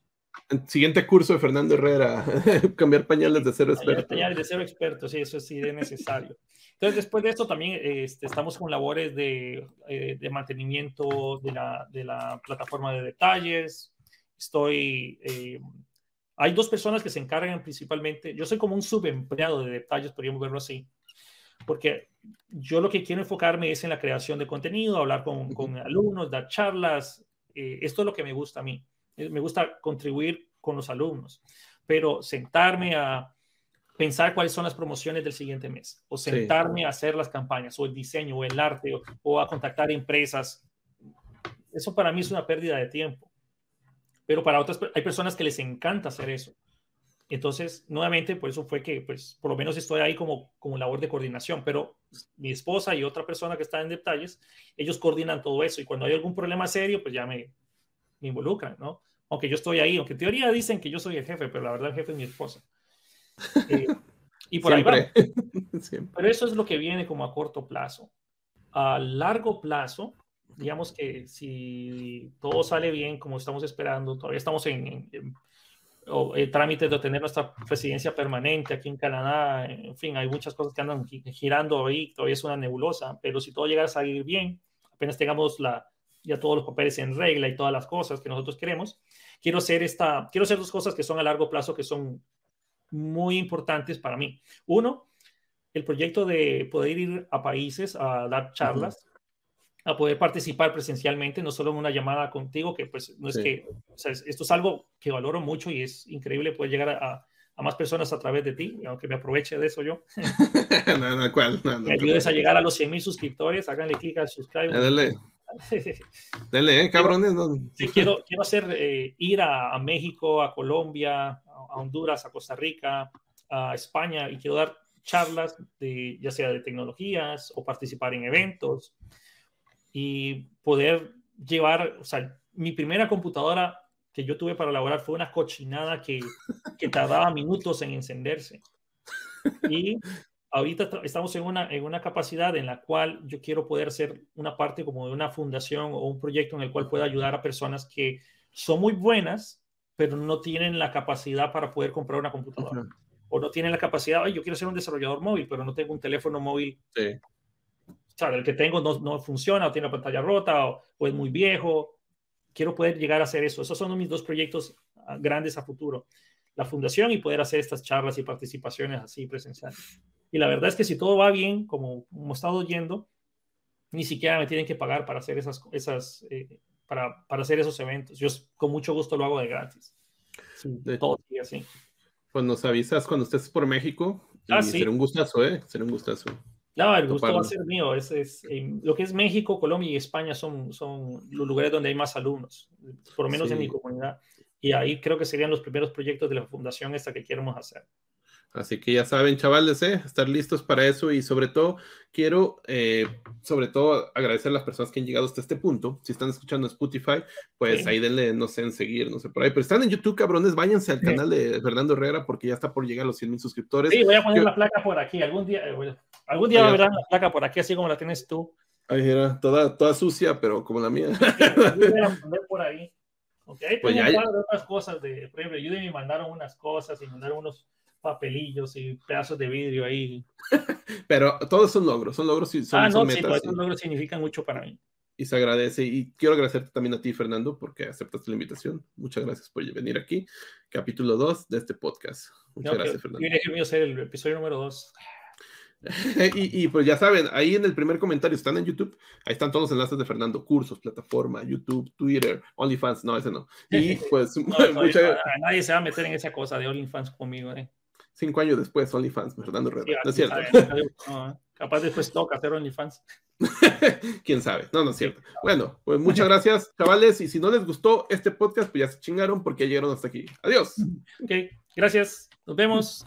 siguiente curso de Fernando Herrera, (laughs) cambiar pañales de cero experto. Pañales de cero experto, sí, eso sí es necesario. Entonces, después de esto también este, estamos con labores de, eh, de mantenimiento de la, de la, plataforma de detalles. estoy... Eh, hay dos personas que se encargan principalmente, yo soy como un subempleado de detalles, podríamos verlo así, porque yo lo que quiero enfocarme es en la creación de contenido, hablar con, con alumnos, dar charlas, eh, esto es lo que me gusta a mí, eh, me gusta contribuir con los alumnos, pero sentarme a pensar cuáles son las promociones del siguiente mes, o sentarme a hacer las campañas, o el diseño, o el arte, o, a contactar empresas, eso para mí es una pérdida de tiempo. Pero para otras, hay personas que les encanta hacer eso. Entonces, nuevamente, por eso fue que, pues, por lo menos estoy ahí como, como labor de coordinación, pero mi esposa y otra persona que está en detalles, ellos coordinan todo eso y cuando hay algún problema serio, pues ya me, me involucran, ¿no? Aunque yo estoy ahí, aunque en teoría dicen que yo soy el jefe, pero la verdad el jefe es mi esposa. (laughs) Eh, y por ahí va. (laughs) Pero eso es lo que viene como a corto plazo. A largo plazo, digamos que si todo sale bien como estamos esperando, todavía estamos en, el trámite de obtener nuestra presidencia permanente aquí en Canadá, en fin, hay muchas cosas que andan girando ahí, todavía es una nebulosa, pero si todo llega a salir bien, apenas tengamos la, ya todos los papeles en regla y todas las cosas que nosotros queremos, quiero hacer, esta, quiero hacer dos cosas que son a largo plazo, que son muy importantes para mí. Uno, el proyecto de poder ir a países a dar charlas, a poder participar presencialmente, no solo en una llamada contigo, que pues no es que, o sea, esto es algo que valoro mucho y es increíble poder llegar a, a más personas a través de ti, aunque me aproveche de eso yo. (laughs) no, no, ¿cuál? No, me ayudes a llegar a los 100 mil suscriptores, háganle clic al subscribe. dale. (laughs) dale, eh, cabrones. Sí, quiero, quiero hacer, eh, ir a, a, México, a Colombia, a, Honduras, a Costa Rica, a España, y quiero dar charlas de, ya sea de tecnologías o participar en eventos y poder llevar, o sea, mi primera computadora que yo tuve para elaborar fue una cochinada que, (laughs) que tardaba minutos en encenderse. Y ahorita estamos en una, en una capacidad en la cual yo quiero poder ser una parte como de una fundación o un proyecto en el cual pueda ayudar a personas que son muy buenas, pero no tienen la capacidad para poder comprar una computadora. O no tienen la capacidad, Ay, yo quiero ser un desarrollador móvil, pero no tengo un teléfono móvil sí el que tengo no, no funciona o tiene la pantalla rota o, es muy viejo. Quiero poder llegar a hacer eso. Esos son mis dos proyectos ah, grandes a futuro. La fundación y poder hacer estas charlas y participaciones así presenciales. Y la verdad es que si todo va bien, como hemos estado yendo, ni siquiera me tienen que pagar para hacer esas, esas eh, para, para, hacer esos eventos. Yo con mucho gusto lo hago de gratis. de todo sigue así. Pues nos avisas cuando estés por México. ah, sí. Será un gustazo, ¿eh? Será un gustazo. No, el gusto va a ser mío. Es, es eh, lo que es México, Colombia y España son, son los lugares donde hay más alumnos, por lo menos en mi comunidad. Y ahí creo que serían los primeros proyectos de la fundación esta que queremos hacer. Así que ya saben, chavales, ¿eh? estar listos para eso y sobre todo quiero, eh, sobre todo, agradecer a las personas que han llegado hasta este punto. Si están escuchando Spotify, pues ahí denle, no sé, en seguir, no sé, por ahí. Pero están en YouTube, cabrones, váyanse al canal de Fernando Herrera porque ya está por llegar a los 100 mil suscriptores. Sí, voy a poner la placa por aquí. Algún día, eh, algún día va a haber la placa por aquí, así como la tienes tú. Ahí era, toda, toda sucia, pero como la mía. por ahí. Ok, pues ya, un par de otras cosas. De, por ejemplo, Udemy me mandaron unas cosas y mandaron unos papelillos y pedazos de vidrio ahí. (laughs) Pero todos son logros, son logros y son, ah, no, sí, pues, esos logros significan mucho para mí. Y se agradece. Y quiero agradecerte también a ti, Fernando, porque aceptaste la invitación. Muchas gracias por venir aquí. Capítulo 2 de este podcast. Muchas gracias, Fernando. Yo mío ser el episodio número 2. (laughs) y, y, pues ya saben, ahí en el primer comentario están en YouTube, ahí están todos los enlaces de Fernando, cursos, plataforma, YouTube, Twitter, OnlyFans, no, ese no. Y (laughs) pues (laughs) nadie se va a meter en esa cosa de OnlyFans conmigo, ¿eh? cinco años después, OnlyFans, Fernando Herrera. no es cierto. capaz después toca hacer OnlyFans. Quién sabe. No, no es cierto. Bueno, pues muchas gracias, chavales. Y si no les gustó este podcast, pues ya se chingaron porque ya llegaron hasta aquí. Adiós. Ok, gracias. Nos vemos.